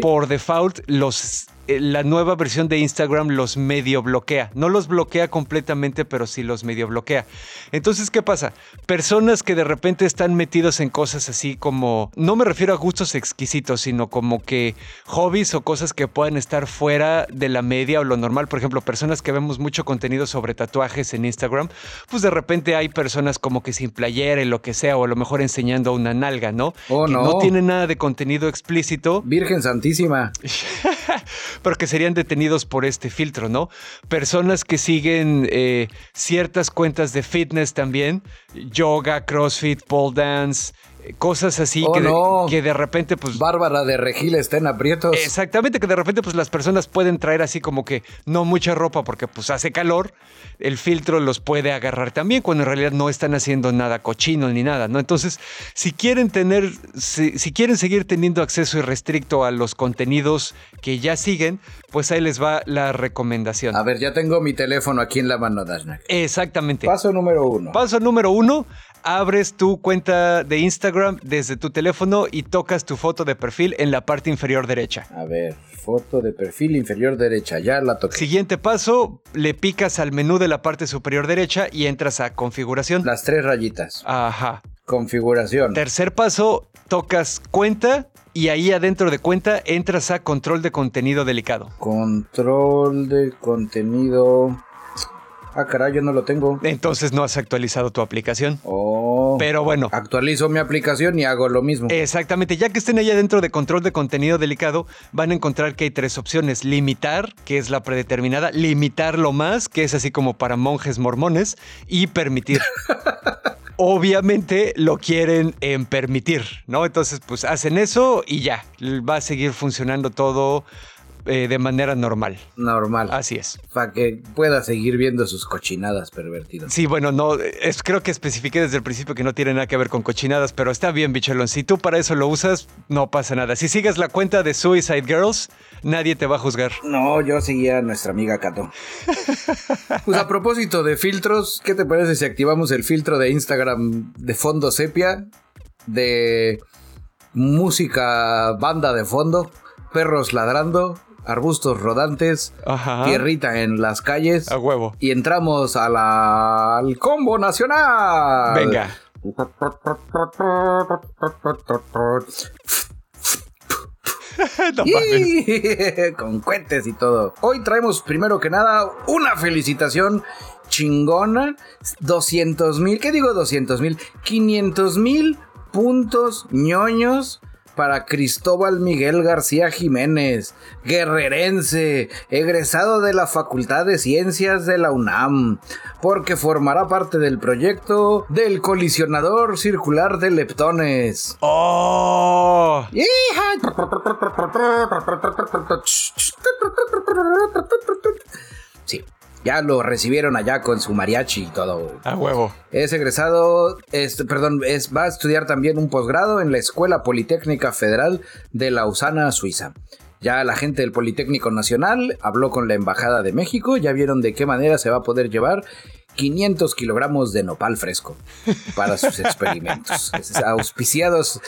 por default los la nueva versión de Instagram los medio bloquea. No los bloquea completamente, pero sí los medio bloquea. Entonces, ¿qué pasa? Personas que de repente están metidos en cosas así como, no me refiero a gustos exquisitos, sino como que hobbies o cosas que puedan estar fuera de la media o lo normal. Por ejemplo, personas que vemos mucho contenido sobre tatuajes en Instagram, pues de repente hay personas como que sin playera y lo que sea, o a lo mejor enseñando una nalga, ¿no? Oh, que no. no tiene nada de contenido explícito Virgen Santísima. pero que serían detenidos por este filtro, ¿no? Personas que siguen eh, ciertas cuentas de fitness también, yoga, crossfit, pole dance, cosas así Oh, que, de, no. que de repente pues Bárbara de Regil está en aprietos. Exactamente, que de repente pues las personas pueden traer así como que no mucha ropa porque pues hace calor, el filtro los puede agarrar también cuando en realidad no están haciendo nada cochino ni nada, ¿no? Entonces, si quieren tener, si, si quieren seguir teniendo acceso irrestricto a los contenidos que ya siguen, pues ahí les va la recomendación. A ver, ya tengo mi teléfono aquí en la mano, Dashnak. Exactamente. Paso número uno. Paso número uno, abres tu cuenta de Instagram desde tu teléfono y tocas tu foto de perfil en la parte inferior derecha. A ver, foto de perfil inferior derecha, ya la toqué. Siguiente paso, le picas al menú de la parte superior derecha y entras a configuración. Las tres rayitas. Ajá. Configuración. Tercer paso, tocas cuenta y ahí adentro de cuenta entras a control de contenido delicado. Control de contenido. Ah, caray, yo no lo tengo. Entonces no has actualizado tu aplicación. Oh. Pero bueno. Actualizo mi aplicación y hago lo mismo. Exactamente, ya que estén ahí adentro de control de contenido delicado, van a encontrar que hay tres opciones. Limitar, que es la predeterminada, limitarlo más, que es así como para monjes mormones, y permitir. Obviamente lo quieren en permitir, ¿no? Entonces, pues hacen eso y ya, va a seguir funcionando todo eh, de manera normal. Normal. Así es. Para que pueda seguir viendo sus cochinadas pervertidas. Sí, bueno, no, es, creo que especifiqué desde el principio que no tiene nada que ver con cochinadas, pero está bien, bicholón. Si tú para eso lo usas, no pasa nada. Si sigues la cuenta de Suicide Girls, nadie te va a juzgar. No, yo seguía a nuestra amiga Cato. pues a propósito de filtros, ¿qué te parece si activamos el filtro de Instagram de fondo sepia? De música, banda de fondo, perros ladrando, arbustos rodantes, Ajá. tierrita en las calles. A huevo. Y entramos a la, al combo nacional. Venga. no. Con cuentes y todo. Hoy traemos primero que nada una felicitación chingona. 200 mil, ¿qué digo 200 mil? 500 mil puntos ñoños para Cristóbal Miguel García Jiménez, guerrerense, egresado de la Facultad de Ciencias de la UNAM, porque formará parte del proyecto del colisionador circular de leptones. ¡Oh! Sí, ya lo recibieron allá con su mariachi y todo. A huevo. Es egresado, este, perdón, es, va a estudiar también un posgrado en la Escuela Politécnica Federal de Lausana, Suiza. Ya la gente del Politécnico Nacional habló con la Embajada de México, ya vieron de qué manera se va a poder llevar 500 kilogramos de nopal fresco para sus experimentos. Auspiciados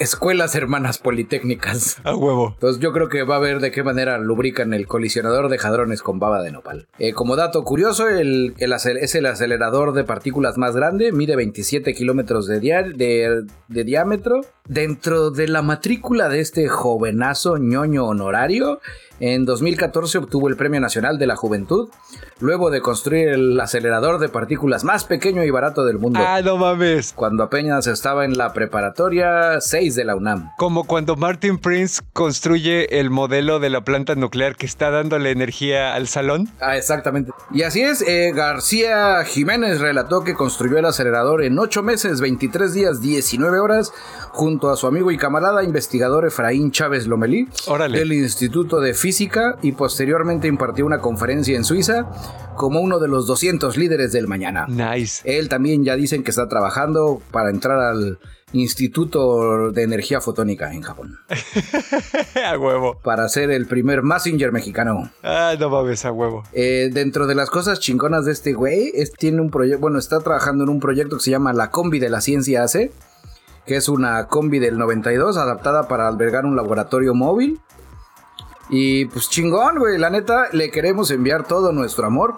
escuelas hermanas politécnicas. A huevo. Entonces yo creo que va a ver de qué manera lubrican el colisionador de jadrones con baba de nopal. Eh, como dato curioso, el, el es el acelerador de partículas más grande, mide 27 kilómetros de, de- de diámetro. Dentro de la matrícula de este jovenazo ñoño honorario, en 2014 obtuvo el Premio Nacional de la Juventud, luego de construir el acelerador de partículas más pequeño y barato del mundo. Ah, no mames. Cuando apenas estaba en la preparatoria 6 de la UNAM. Como cuando Martin Prince construye el modelo de la planta nuclear que está dándole energía al salón. Ah, exactamente. Y así es, eh, García Jiménez relató que construyó el acelerador en 8 meses, 23 días, 19 horas, junto a su amigo y camarada investigador Efraín Chávez Lomelí, Órale. del Instituto de Física, y posteriormente impartió una conferencia en Suiza como uno de los 200 líderes del mañana. Nice. Él también ya dicen que está trabajando para entrar al Instituto de Energía Fotónica en Japón, a huevo. para ser el primer Messenger mexicano. Ah, no mames, a huevo. Eh, dentro de las cosas chingonas de este güey, es, tiene un proyecto, bueno, está trabajando en un proyecto que se llama La Combi de la Ciencia AC, que es una combi del 92 adaptada para albergar un laboratorio móvil. Y pues chingón, güey, la neta, le queremos enviar todo nuestro amor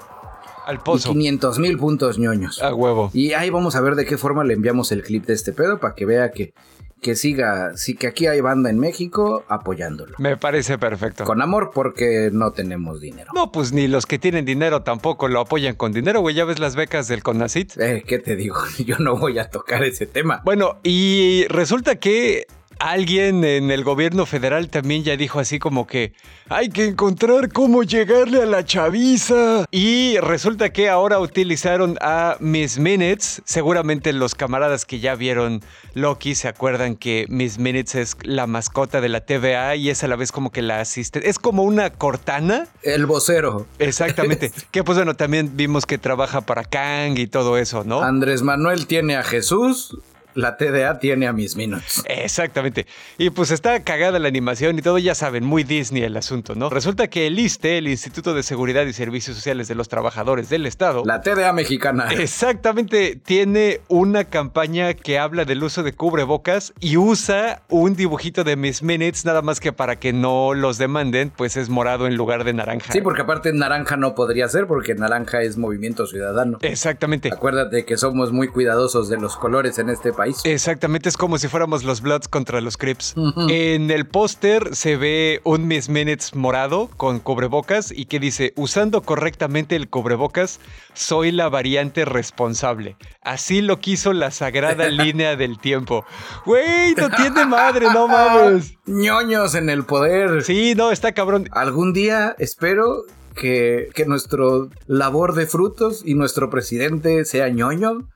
Al y pozo. 500 mil puntos ñoños. A huevo. Y ahí vamos a ver de qué forma le enviamos el clip de este pedo para que vea que, que siga, sí que aquí hay banda en México apoyándolo. Me parece perfecto. Con amor porque no tenemos dinero. No, pues ni los que tienen dinero tampoco lo apoyan con dinero, güey. Ya ves las becas del CONACIT. Eh, ¿qué te digo? Yo no voy a tocar ese tema. Bueno, y resulta que alguien en el gobierno federal también ya dijo así como que hay que encontrar cómo llegarle a la chaviza. Y resulta que ahora utilizaron a Miss Minutes. Seguramente los camaradas que ya vieron Loki se acuerdan que Miss Minutes es la mascota de la TVA y es a la vez como que la asiste. Es como una cortana. El vocero. Exactamente. que pues bueno, también vimos que trabaja para Kang y todo eso, ¿no? Andrés Manuel tiene a Jesús, la TDA tiene a mis minutos. Exactamente. Y pues está cagada la animación y todo, ya saben, muy Disney el asunto, ¿no? Resulta que el ISTE, el Instituto de Seguridad y Servicios Sociales de los Trabajadores del Estado. La TDA mexicana. Exactamente, tiene una campaña que habla del uso de cubrebocas y usa un dibujito de Miss Minutes, nada más que para que no los demanden, pues es morado en lugar de naranja. Sí, porque aparte naranja no podría ser, porque naranja es movimiento ciudadano. Exactamente. Acuérdate que somos muy cuidadosos de los colores en este país. Exactamente, es como si fuéramos los Bloods contra los Crips. En el póster se ve un Miss Minutes morado con cubrebocas y que dice, usando correctamente el cubrebocas, soy la variante responsable. Así lo quiso la sagrada línea del tiempo. Güey, no tiene madre, no mames. ñoños en el poder. Sí, no, está cabrón. Algún día espero que, que nuestro labor de frutos y nuestro presidente sea ñoño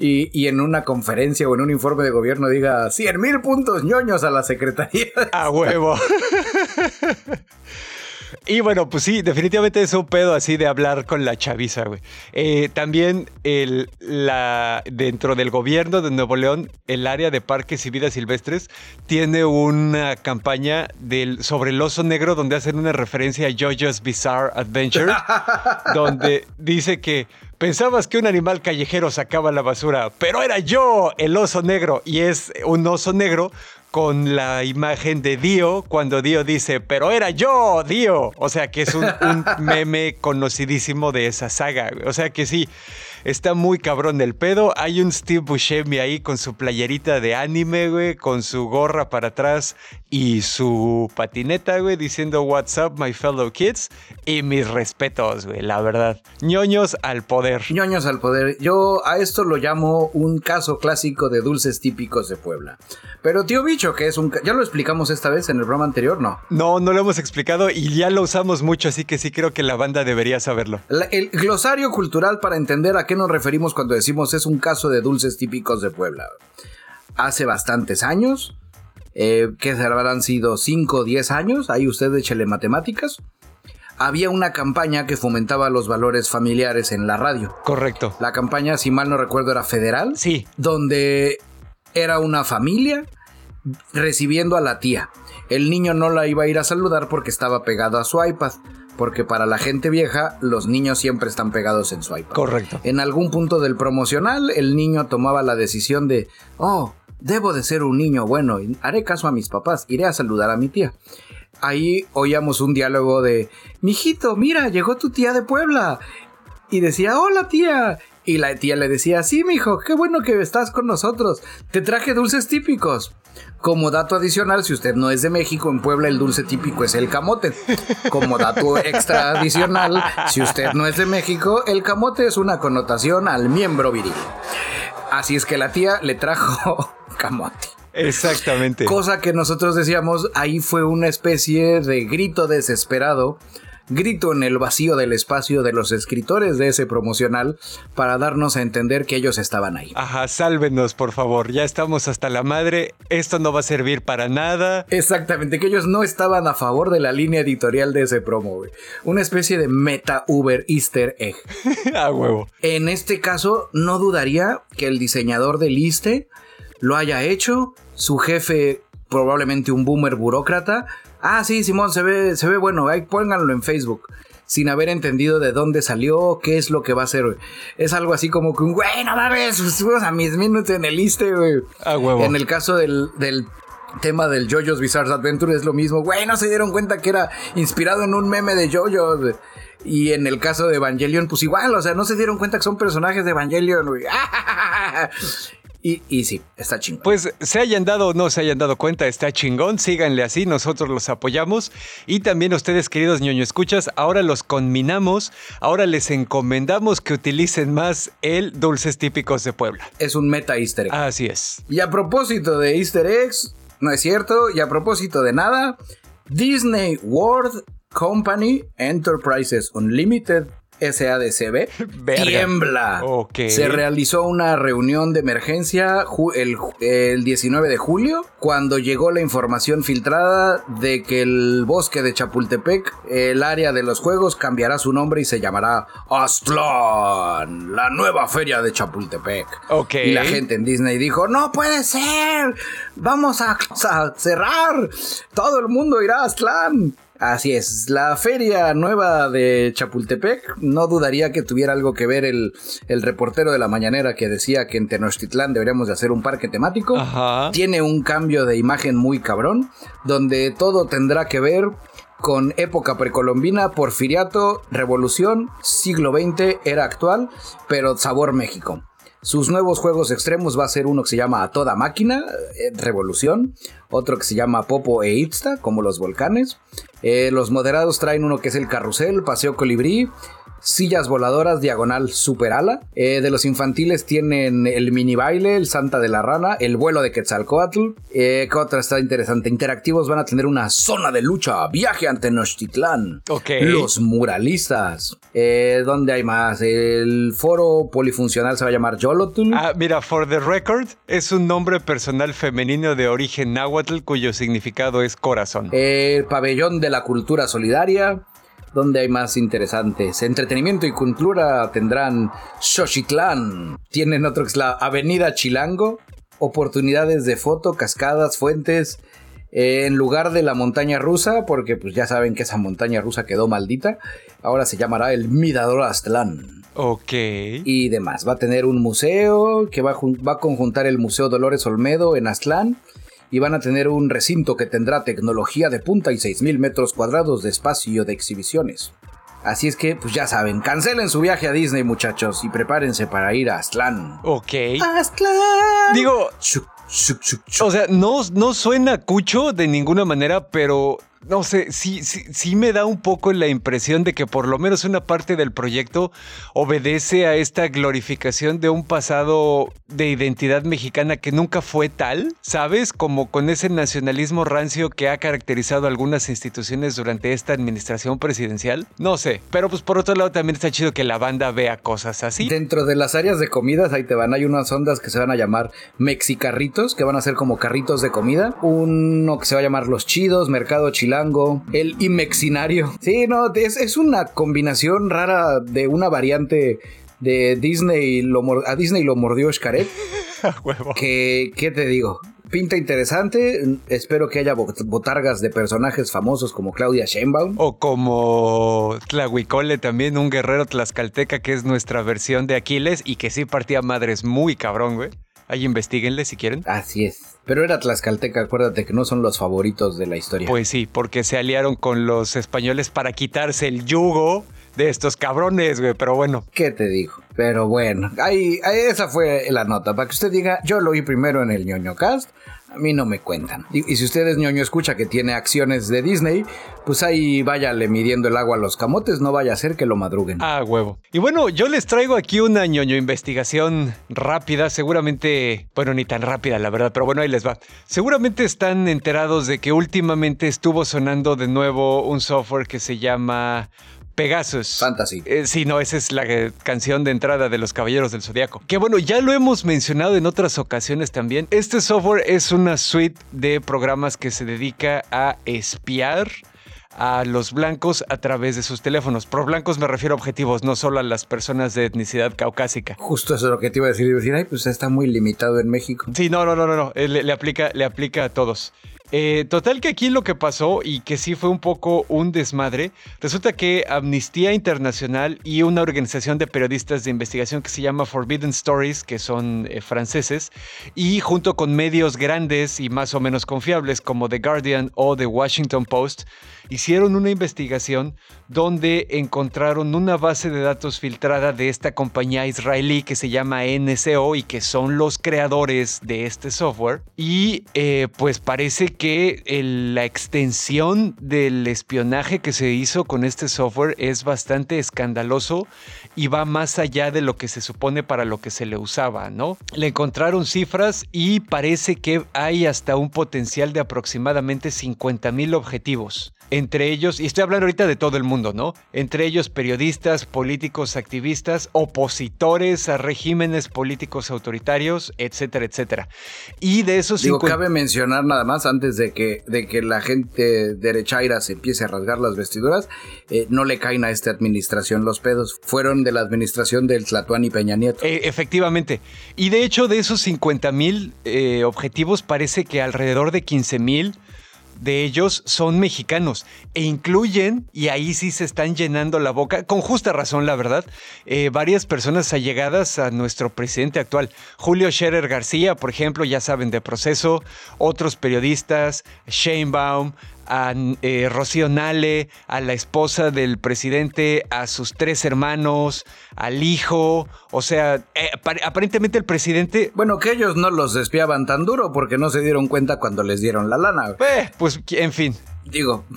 y, en una conferencia o en un informe de gobierno diga 100 mil puntos ñoños a la secretaría. A huevo. Y bueno, pues sí, definitivamente es un pedo así de hablar con la chaviza, güey. Eh, también el, la, dentro del gobierno de Nuevo León, el área de parques y vidas silvestres tiene una campaña del, sobre el oso negro donde hacen una referencia a JoJo's Bizarre Adventure, donde dice que Pensabas que un animal callejero sacaba la basura, pero era yo el oso negro y es un oso negro con la imagen de Dio cuando Dio dice, pero era yo, Dio. O sea que es un, un meme conocidísimo de esa saga. O sea que sí, Está muy cabrón el pedo. Hay un Steve Buscemi ahí con su playerita de anime, güey, con su gorra para atrás y su patineta, güey, diciendo What's up, my fellow kids. Y mis respetos, güey, la verdad. ñoños al poder. ñoños al poder. Yo a esto lo llamo un caso clásico de dulces típicos de Puebla. Pero tío bicho, que es un... ¿Ya lo explicamos esta vez en el programa anterior? No. No, no lo hemos explicado y ya lo usamos mucho, así que sí creo que la banda debería saberlo. el glosario cultural para entender a qué nos referimos cuando decimos es un caso de dulces típicos de Puebla? Hace bastantes años, eh, que habrán sido 5 o 10 años, ahí usted échele matemáticas, había una campaña que fomentaba los valores familiares en la radio. Correcto. La campaña, si mal no recuerdo, era federal. Sí. Donde era una familia recibiendo a la tía. El niño no la iba a ir a saludar porque estaba pegado a su iPad porque para la gente vieja los niños siempre están pegados en su iPad. Correcto. En algún punto del promocional el niño tomaba la decisión de, oh, debo de ser un niño bueno, haré caso a mis papás, iré a saludar a mi tía. Ahí oíamos un diálogo de, mijito, mira, llegó tu tía de Puebla. Y decía, hola tía. Y la tía le decía, sí, mijo, qué bueno que estás con nosotros. Te traje dulces típicos. Como dato adicional, si usted no es de México, en Puebla el dulce típico es el camote. Como dato extra adicional, si usted no es de México, el camote es una connotación al miembro viril. Así es que la tía le trajo camote. Exactamente. Cosa que nosotros decíamos, ahí fue una especie de grito desesperado grito en el vacío del espacio de los escritores de ese promocional para darnos a entender que ellos estaban ahí. Ajá, sálvenos por favor, ya estamos hasta la madre, esto no va a servir para nada. Exactamente, que ellos no estaban a favor de la línea editorial de ese promo, Una especie de meta Uber Easter egg. a huevo. En este caso, no dudaría que el diseñador del ISTE lo haya hecho, su jefe probablemente un boomer burócrata, Ah, sí, Simón, se ve, se ve bueno, ahí pónganlo en Facebook. Sin haber entendido de dónde salió, qué es lo que va a hacer, Es algo así como que, güey, no mames, pues, a mis minutos en el liste, güey. Ah, huevo. En el caso del, del tema del JoJo's Bizarre Adventure es lo mismo. Güey, no se dieron cuenta que era inspirado en un meme de JoJo's. Y en el caso de Evangelion, pues igual, o sea, no se dieron cuenta que son personajes de Evangelion, güey. Y, sí, está chingón. Pues se hayan dado o no se hayan dado cuenta, está chingón. Síganle así, nosotros los apoyamos. Y también ustedes, queridos ñoño escuchas, ahora los conminamos, ahora les encomendamos que utilicen más el dulces típicos de Puebla. Es un meta easter egg. Así es. Y a propósito de easter eggs, no es cierto. Y a propósito de nada, Disney World Company Enterprises Unlimited SADCB tiembla. Se realizó una reunión de emergencia el, el, 19 de julio cuando llegó la información filtrada de que el bosque de Chapultepec, el área de los juegos, cambiará su nombre y se llamará Aztlán, la nueva feria de Chapultepec. Y la gente en Disney dijo, no puede ser, vamos a, a cerrar, todo el mundo irá a Aztlán. Así es, la feria nueva de Chapultepec, no dudaría que tuviera algo que ver el, reportero de la mañanera que decía que en Tenochtitlán deberíamos de hacer un parque temático. Tiene un cambio de imagen muy cabrón, donde todo tendrá que ver con época precolombina, porfiriato, revolución, siglo XX, era actual, pero sabor México. Sus nuevos juegos extremos va a ser uno que se llama A Toda Máquina, eh, Revolución, otro que se llama Popo e Ipsta, como los volcanes. Eh, los moderados traen uno que es el Carrusel, Paseo Colibrí, sillas voladoras diagonal super ala. Eh, de los infantiles tienen el mini baile, el Santa de la Rana, el vuelo de Quetzalcoatl. Eh, ¿Qué otra está interesante? Interactivos van a tener una zona de lucha, viaje ante Nochtitlán. Ok. Los muralistas. Eh, ¿Dónde hay más? El foro polifuncional se va a llamar Yolotl. Ah, mira, for the record, es un nombre personal femenino de origen náhuatl cuyo significado es corazón. El pabellón de la cultura solidaria donde hay más interesantes. Entretenimiento y cultura tendrán Xochitlán. Tienen otro que es la Avenida Chilango. Oportunidades de foto, cascadas, fuentes. en lugar de la montaña rusa, porque pues ya saben que esa montaña rusa quedó maldita, ahora se llamará el Mirador Aztlán. Ok. Y demás. Va a tener un museo que va a, va a conjuntar el Museo Dolores Olmedo en Aztlán y van a tener un recinto que tendrá tecnología de punta y 6.000 metros cuadrados de espacio de exhibiciones. Así es que, pues ya saben, cancelen su viaje a Disney, muchachos, y prepárense para ir a Aztlán. Ok. ¡Aztlán! Digo, o sea, no, no suena cucho de ninguna manera, pero no sé, sí, sí, sí me da un poco la impresión de que por lo menos una parte del proyecto obedece a esta glorificación de un pasado de identidad mexicana que nunca fue tal, ¿sabes? Como con ese nacionalismo rancio que ha caracterizado algunas instituciones durante esta administración presidencial. No sé, pero pues por otro lado también está chido que la banda vea cosas así. Dentro de las áreas de comidas, ahí te van, hay unas ondas que se van a llamar mexicarritos, que van a ser como carritos de comida. Uno que se va a llamar Los Chidos, Mercado El Imexinario. Sí, no, es, una combinación rara de una variante de Disney, lo, a Disney lo mordió Xcaret. que, ¿qué te digo? Pinta interesante. Espero que haya botargas de personajes famosos como Claudia Sheinbaum. O como Tlahuicole, también un guerrero tlaxcalteca que es nuestra versión de Aquiles y que sí partía madres muy cabrón, güey. Ahí investiguenle si quieren. Así es. Pero era Tlaxcalteca, acuérdate que no son los favoritos de la historia. Pues sí, porque se aliaron con los españoles para quitarse el yugo de estos cabrones, güey, pero bueno. ¿Qué te digo? Pero bueno, ahí, esa fue la nota, para que usted diga, yo lo vi primero en el ñoño cast, a mí no me cuentan. Y, si ustedes ñoño escucha que tiene acciones de Disney, pues ahí váyale midiendo el agua a los camotes, no vaya a ser que lo madruguen. Ah, huevo. Y bueno, yo les traigo aquí una ñoño investigación rápida, seguramente, bueno, ni tan rápida la verdad, pero bueno, ahí les va. Seguramente están enterados de que últimamente estuvo sonando de nuevo un software que se llama Pegasus. Fantasy. Eh, sí, no, esa es la canción de entrada de los Caballeros del Zodiaco. Que bueno, ya lo hemos mencionado en otras ocasiones también. Este software es una suite de programas que se dedica a espiar a los blancos a través de sus teléfonos. Por blancos me refiero a objetivos, no solo a las personas de etnicidad caucásica. Justo eso es lo que te iba a decir. decir, ay, pues está muy limitado en México. Sí, no, no, no, no, no. Eh, le, aplica, le aplica a todos. Eh, total que aquí lo que pasó y que sí fue un poco un desmadre, resulta que Amnistía Internacional y una organización de periodistas de investigación que se llama Forbidden Stories, que son eh, franceses, y junto con medios grandes y más o menos confiables como The Guardian o The Washington Post, hicieron una investigación donde encontraron una base de datos filtrada de esta compañía israelí que se llama NSO y que son los creadores de este software. Y eh, pues parece que la extensión del espionaje que se hizo con este software es bastante escandaloso y va más allá de lo que se supone para lo que se le usaba, ¿no? Le encontraron cifras y parece que hay hasta un potencial de aproximadamente 50 mil objetivos entre ellos, y estoy hablando ahorita de todo el mundo, ¿no? Entre ellos periodistas, políticos, activistas, opositores a regímenes políticos autoritarios, etcétera, etcétera. Y de esos... Digo, cabe mencionar nada más, antes de que, de que la gente derechaira se empiece a rasgar las vestiduras, eh, no le caen a esta administración los pedos. Fueron de la administración del Tlatuán y Peña Nieto. Eh, efectivamente. Y de hecho, de esos 50 mil eh, objetivos, parece que alrededor de 15 mil de ellos son mexicanos e incluyen, y ahí sí se están llenando la boca, con justa razón, la verdad, eh, varias personas allegadas a nuestro presidente actual. Julio Scherer García, por ejemplo, ya saben de proceso, otros periodistas, Sheinbaum, a eh, Rocío Nale, a la esposa del presidente, a sus tres hermanos, al hijo. O sea, eh, aparentemente el presidente. Bueno, que ellos no los espiaban tan duro porque no se dieron cuenta cuando les dieron la lana. Eh, pues, en fin. Digo.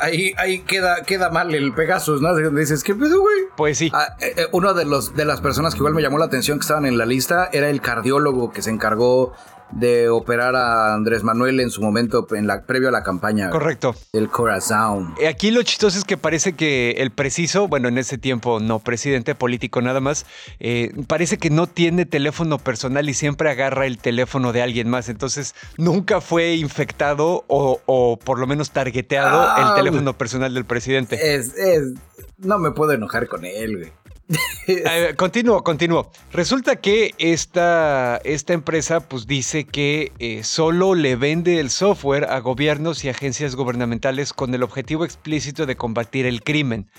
Ahí, ahí queda, queda mal el Pegasus, ¿no? Dices, ¿qué pedo, güey? Pues sí. Ah, uno de los de las personas que igual me llamó la atención que estaban en la lista era el cardiólogo que se encargó de operar a Andrés Manuel en su momento en la, previo a la campaña. Correcto. El corazón. Eh, aquí lo chistoso es que parece que el preciso, bueno, en ese tiempo no presidente, político nada más, eh, parece que no tiene teléfono personal y siempre agarra el teléfono de alguien más. Entonces nunca fue infectado o, por lo menos targeteado el ah, teléfono personal del presidente. Es, es, no me puedo enojar con él, güey. continúo, continúo. Resulta que esta, esta empresa pues dice que eh, solo le vende el software a gobiernos y agencias gubernamentales con el objetivo explícito de combatir el crimen.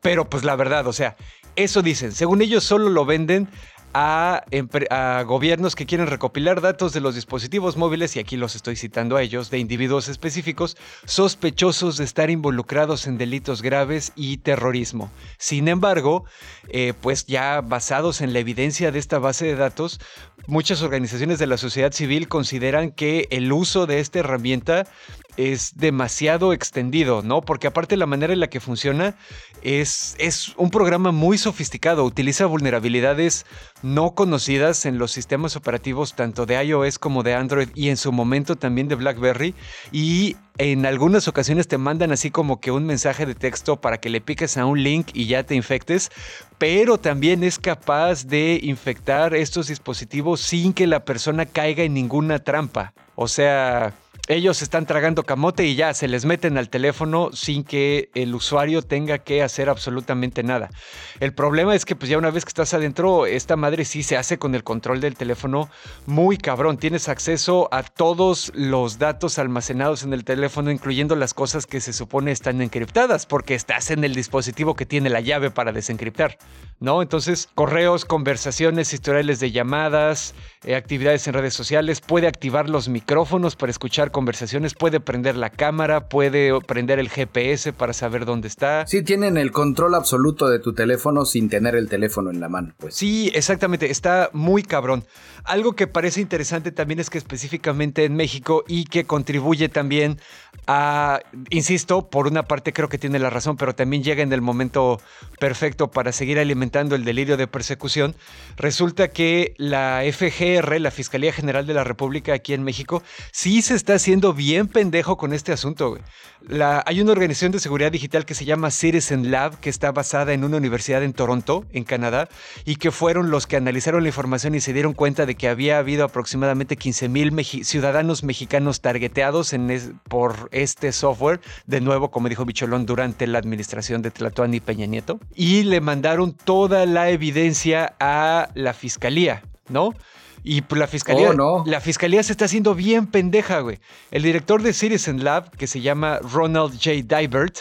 Pero pues la verdad, o sea, eso dicen. Según ellos solo lo venden a, gobiernos que quieren recopilar datos de los dispositivos móviles, y aquí los estoy citando a ellos, de individuos específicos sospechosos de estar involucrados en delitos graves y terrorismo. Sin embargo, eh, pues ya basados en la evidencia de esta base de datos, muchas organizaciones de la sociedad civil consideran que el uso de esta herramienta es demasiado extendido, ¿no? Porque aparte la manera en la que funciona es, es un programa muy sofisticado, utiliza vulnerabilidades no conocidas en los sistemas operativos tanto de iOS como de Android y en su momento también de BlackBerry y en algunas ocasiones te mandan así como que un mensaje de texto para que le piques a un link y ya te infectes, pero también es capaz de infectar estos dispositivos sin que la persona caiga en ninguna trampa. O sea, ellos están tragando camote y ya se les meten al teléfono sin que el usuario tenga que hacer absolutamente nada. El problema es que pues ya una vez que estás adentro, esta madre sí se hace con el control del teléfono muy cabrón. Tienes acceso a todos los datos almacenados en el teléfono, incluyendo las cosas que se supone están encriptadas, porque estás en el dispositivo que tiene la llave para desencriptar, ¿no? Entonces, correos, conversaciones, historiales de llamadas, eh, actividades en redes sociales, puede activar los micrófonos para escuchar conversaciones, puede prender la cámara, puede prender el GPS para saber dónde está. Sí, tienen el control absoluto de tu teléfono sin tener el teléfono en la mano. Pues. Sí, exactamente, está muy cabrón. Algo que parece interesante también es que específicamente en México y que contribuye también a, insisto, por una parte creo que tiene la razón, pero también llega en el momento perfecto para seguir alimentando el delirio de persecución, resulta que la FGR, la Fiscalía General de la República aquí en México, sí se está haciendo bien pendejo con este asunto. Hay una organización de seguridad digital que se llama Citizen Lab, que está basada en una universidad en Toronto, en Canadá, y que fueron los que analizaron la información y se dieron cuenta de que había habido aproximadamente 15 mil ciudadanos mexicanos targeteados en por este software, de nuevo, como dijo Bicholón, durante la administración de Tlatuán y Peña Nieto, y le mandaron toda la evidencia a la fiscalía, ¿no? Y pues, la fiscalía, oh, la fiscalía se está haciendo bien pendeja, güey. El director de Citizen Lab, que se llama Ronald J. Divert,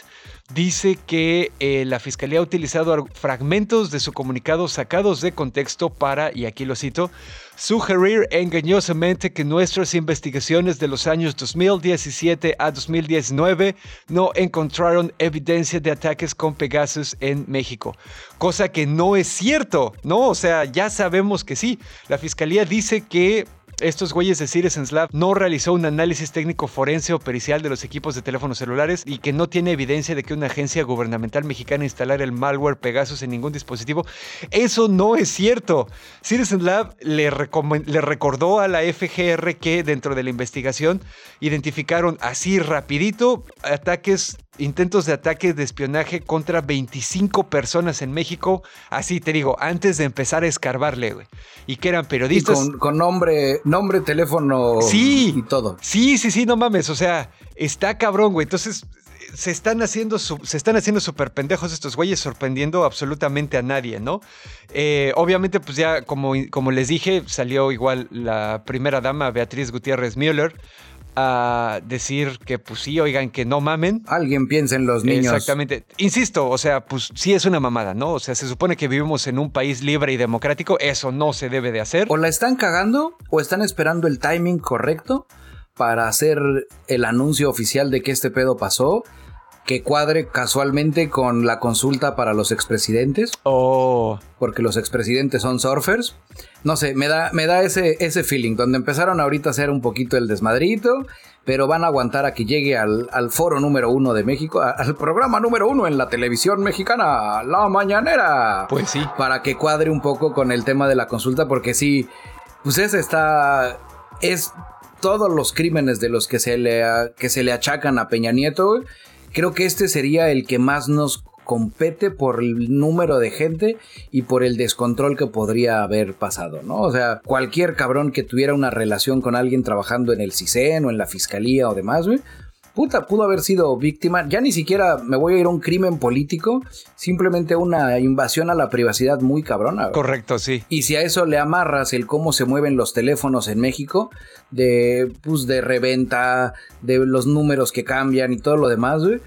dice que eh, la fiscalía ha utilizado fragmentos de su comunicado sacados de contexto para, y aquí lo cito, sugerir engañosamente que nuestras investigaciones de los años 2017 a 2019 no encontraron evidencia de ataques con Pegasus en México. Cosa que no es cierto, ¿no? O sea, ya sabemos que sí. La fiscalía dice que estos güeyes de Citizen Lab no realizó un análisis técnico forense o pericial de los equipos de teléfonos celulares y que no tiene evidencia de que una agencia gubernamental mexicana instalara el malware Pegasus en ningún dispositivo. Eso no es cierto. Citizen Lab le, le recordó a la FGR que dentro de la investigación identificaron así rapidito ataques intentos de ataque de espionaje contra 25 personas en México, así te digo, antes de empezar a escarbarle, güey. Y que eran periodistas. con, nombre, nombre, teléfono sí, y todo. Sí, sí, sí, no mames, o sea, está cabrón, güey. Entonces, se están haciendo se están haciendo súper pendejos estos güeyes, sorprendiendo absolutamente a nadie, ¿no? Eh, obviamente, pues ya, como, como les dije, salió igual la primera dama, Beatriz Gutiérrez Müller a decir que pues sí, oigan, que no mamen. Alguien piensa en los niños. Exactamente. Insisto, o sea, pues sí es una mamada, ¿no? O sea, se supone que vivimos en un país libre y democrático, eso no se debe de hacer. O la están cagando o están esperando el timing correcto para hacer el anuncio oficial de que este pedo pasó que cuadre casualmente con la consulta para los expresidentes. Oh. Porque los expresidentes son surfers. No sé, me da, me da ese, ese feeling, donde empezaron ahorita a hacer un poquito el desmadrito, pero van a aguantar a que llegue al, foro número uno de México, al programa número uno en la televisión mexicana, La Mañanera. Pues sí. Para que cuadre un poco con el tema de la consulta, porque sí, pues ese está... Es todos los crímenes de los que se le, que se le achacan a Peña Nieto, creo que este sería el que más nos compete por el número de gente y por el descontrol que podría haber pasado, ¿no? O sea, cualquier cabrón que tuviera una relación con alguien trabajando en el CISEN o en la fiscalía o demás, güey, puta, pudo haber sido víctima. Ya ni siquiera me voy a ir a un crimen político, simplemente una invasión a la privacidad muy cabrona. Correcto, sí. Y si a eso le amarras el cómo se mueven los teléfonos en México, de, pues, de reventa, de los números que cambian y todo lo demás, güey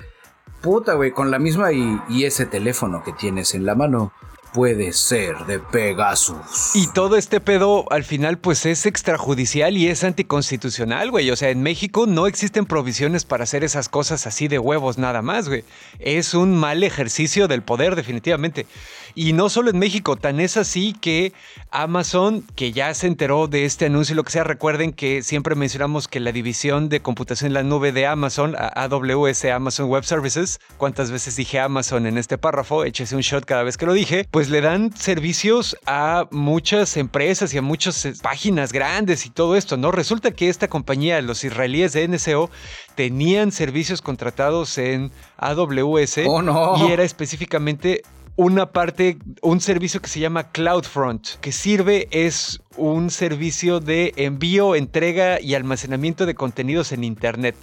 puta, güey, con la misma y, y ese teléfono que tienes en la mano puede ser de Pegasus. Y todo este pedo al final pues es extrajudicial y es anticonstitucional, güey. O sea, en México no existen provisiones para hacer esas cosas así de huevos nada más, güey. Es un mal ejercicio del poder definitivamente. Y no solo en México, tan es así que Amazon, que ya se enteró de este anuncio y lo que sea, recuerden que siempre mencionamos que la división de computación en la nube de Amazon, AWS, Amazon Web Services, cuántas veces dije Amazon en este párrafo, échese un shot cada vez que lo dije, pues le dan servicios a muchas empresas y a muchas eh, páginas grandes y todo esto, ¿no? Resulta que esta compañía, los israelíes de NCO, tenían servicios contratados en AWS oh, y era específicamente una parte, un servicio que se llama CloudFront, que sirve es un servicio de envío, entrega y almacenamiento de contenidos en Internet.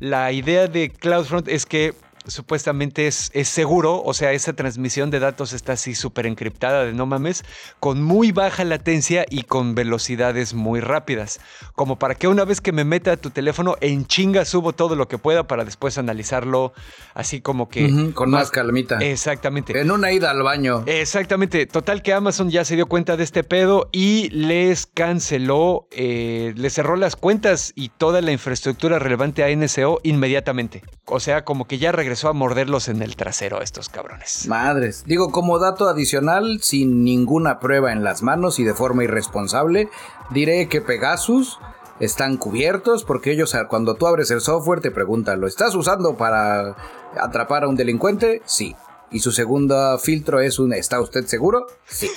La idea de CloudFront es que supuestamente es, es, seguro, o sea, esa transmisión de datos está así súper encriptada de no mames, con muy baja latencia y con velocidades muy rápidas. Como para que una vez que me meta a tu teléfono, en chinga subo todo lo que pueda para después analizarlo así como que... con más, calmita. Exactamente. En una ida al baño. Exactamente. Total que Amazon ya se dio cuenta de este pedo y les canceló, eh, les cerró las cuentas y toda la infraestructura relevante a NSO inmediatamente. O sea, como que ya regresó a morderlos en el trasero a estos cabrones. Madres. Digo, como dato adicional, sin ninguna prueba en las manos y de forma irresponsable, diré que Pegasus están cubiertos porque ellos cuando tú abres el software te preguntan, ¿lo estás usando para atrapar a un delincuente? Sí. Y su segundo filtro es un ¿está usted seguro? Sí.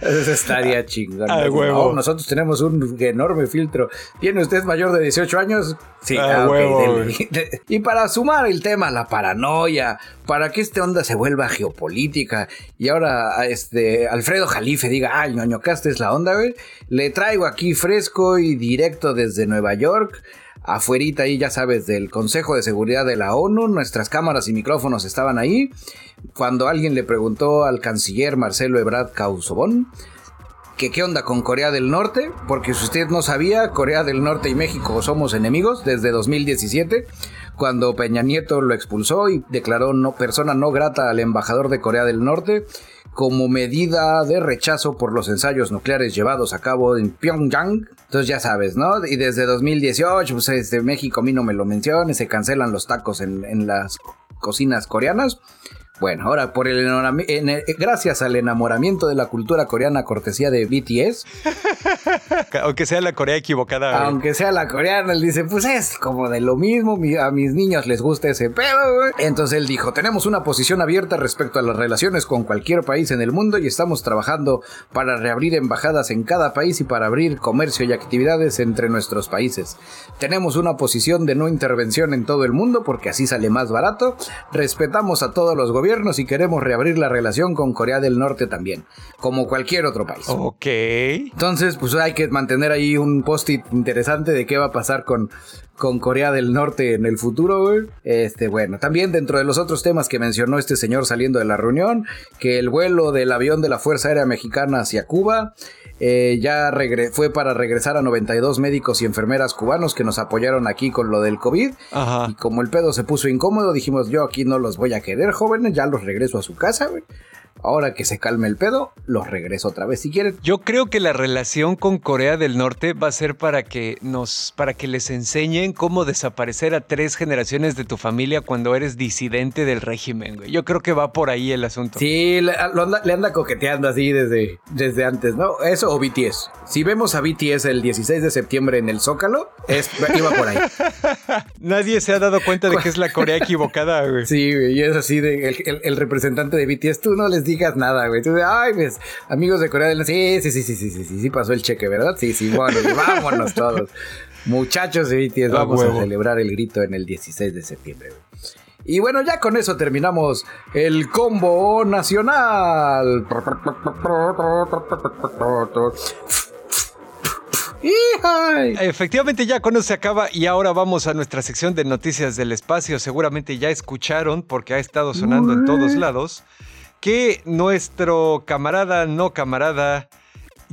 Eso estaría chingón. nosotros tenemos un enorme filtro. ¿Tiene usted mayor de 18 años? Sí. Ah, y para sumar el tema, la paranoia, para que esta onda se vuelva geopolítica y ahora este Alfredo Jalife diga, ay, ñoño, esta es la onda, güey. Le traigo aquí fresco y directo desde Nueva York afuerita ahí, ya sabes, del Consejo de Seguridad de la ONU. Nuestras cámaras y micrófonos estaban ahí. Cuando alguien le preguntó al canciller Marcelo Ebrard Causobón que qué onda con Corea del Norte, porque si usted no sabía, Corea del Norte y México somos enemigos desde 2017, cuando Peña Nieto lo expulsó y declaró no persona no grata al embajador de Corea del Norte como medida de rechazo por los ensayos nucleares llevados a cabo en Pyongyang. Entonces ya sabes, ¿no? Y desde 2018, pues desde México a mí no me lo menciones, se cancelan los tacos en, en las cocinas coreanas. Bueno, ahora por el, gracias al enamoramiento de la cultura coreana cortesía de BTS. Aunque sea la Corea equivocada. Aunque sea la coreana, él dice, pues es como de lo mismo, a mis niños les gusta ese pedo, güey. Entonces él dijo, tenemos una posición abierta respecto a las relaciones con cualquier país en el mundo y estamos trabajando para reabrir embajadas en cada país y para abrir comercio y actividades entre nuestros países. Tenemos una posición de no intervención en todo el mundo porque así sale más barato. Respetamos a todos los gobiernos y queremos reabrir la relación con Corea del Norte también, como cualquier otro país. Ok. Entonces, pues hay que mantener ahí un post-it interesante de qué va a pasar con, con Corea del Norte en el futuro, Este, bueno, también dentro de los otros temas que mencionó este señor saliendo de la reunión, que el vuelo del avión de la Fuerza Aérea Mexicana hacia Cuba eh, ya fue para regresar a 92 médicos y enfermeras cubanos que nos apoyaron aquí con lo del COVID. Y como el pedo se puso incómodo, dijimos, yo aquí no los voy a querer, jóvenes, ya los regreso a su casa, güey. Ahora que se calme el pedo, los regreso otra vez si quieren. Yo creo que la relación con Corea del Norte va a ser para que nos, para que les enseñen cómo desaparecer a tres generaciones de tu familia cuando eres disidente del régimen, güey. Yo creo que va por ahí el asunto. Sí, le anda, coqueteando así desde, desde antes, ¿no? Eso o BTS. Si vemos a BTS el 16 de septiembre en el Zócalo, es, iba por ahí. Nadie se ha dado cuenta de que es la Corea equivocada, güey. Sí, güey, y es así de el, el representante de BTS, tú no les digas nada, güey. Tú, ay, pues, amigos de Corea del Norte, sí, sí, sí, sí, sí, sí, sí, pasó el cheque, ¿verdad? Sí, sí, bueno, vámonos todos. Muchachos de BTS, vamos a celebrar el grito en el 16 de septiembre, güey. Y bueno, ya con eso terminamos el combo nacional. Efectivamente ya con eso se acaba y ahora vamos a nuestra sección de noticias del espacio. Seguramente ya escucharon porque ha estado sonando en todos lados que nuestro camarada, no camarada,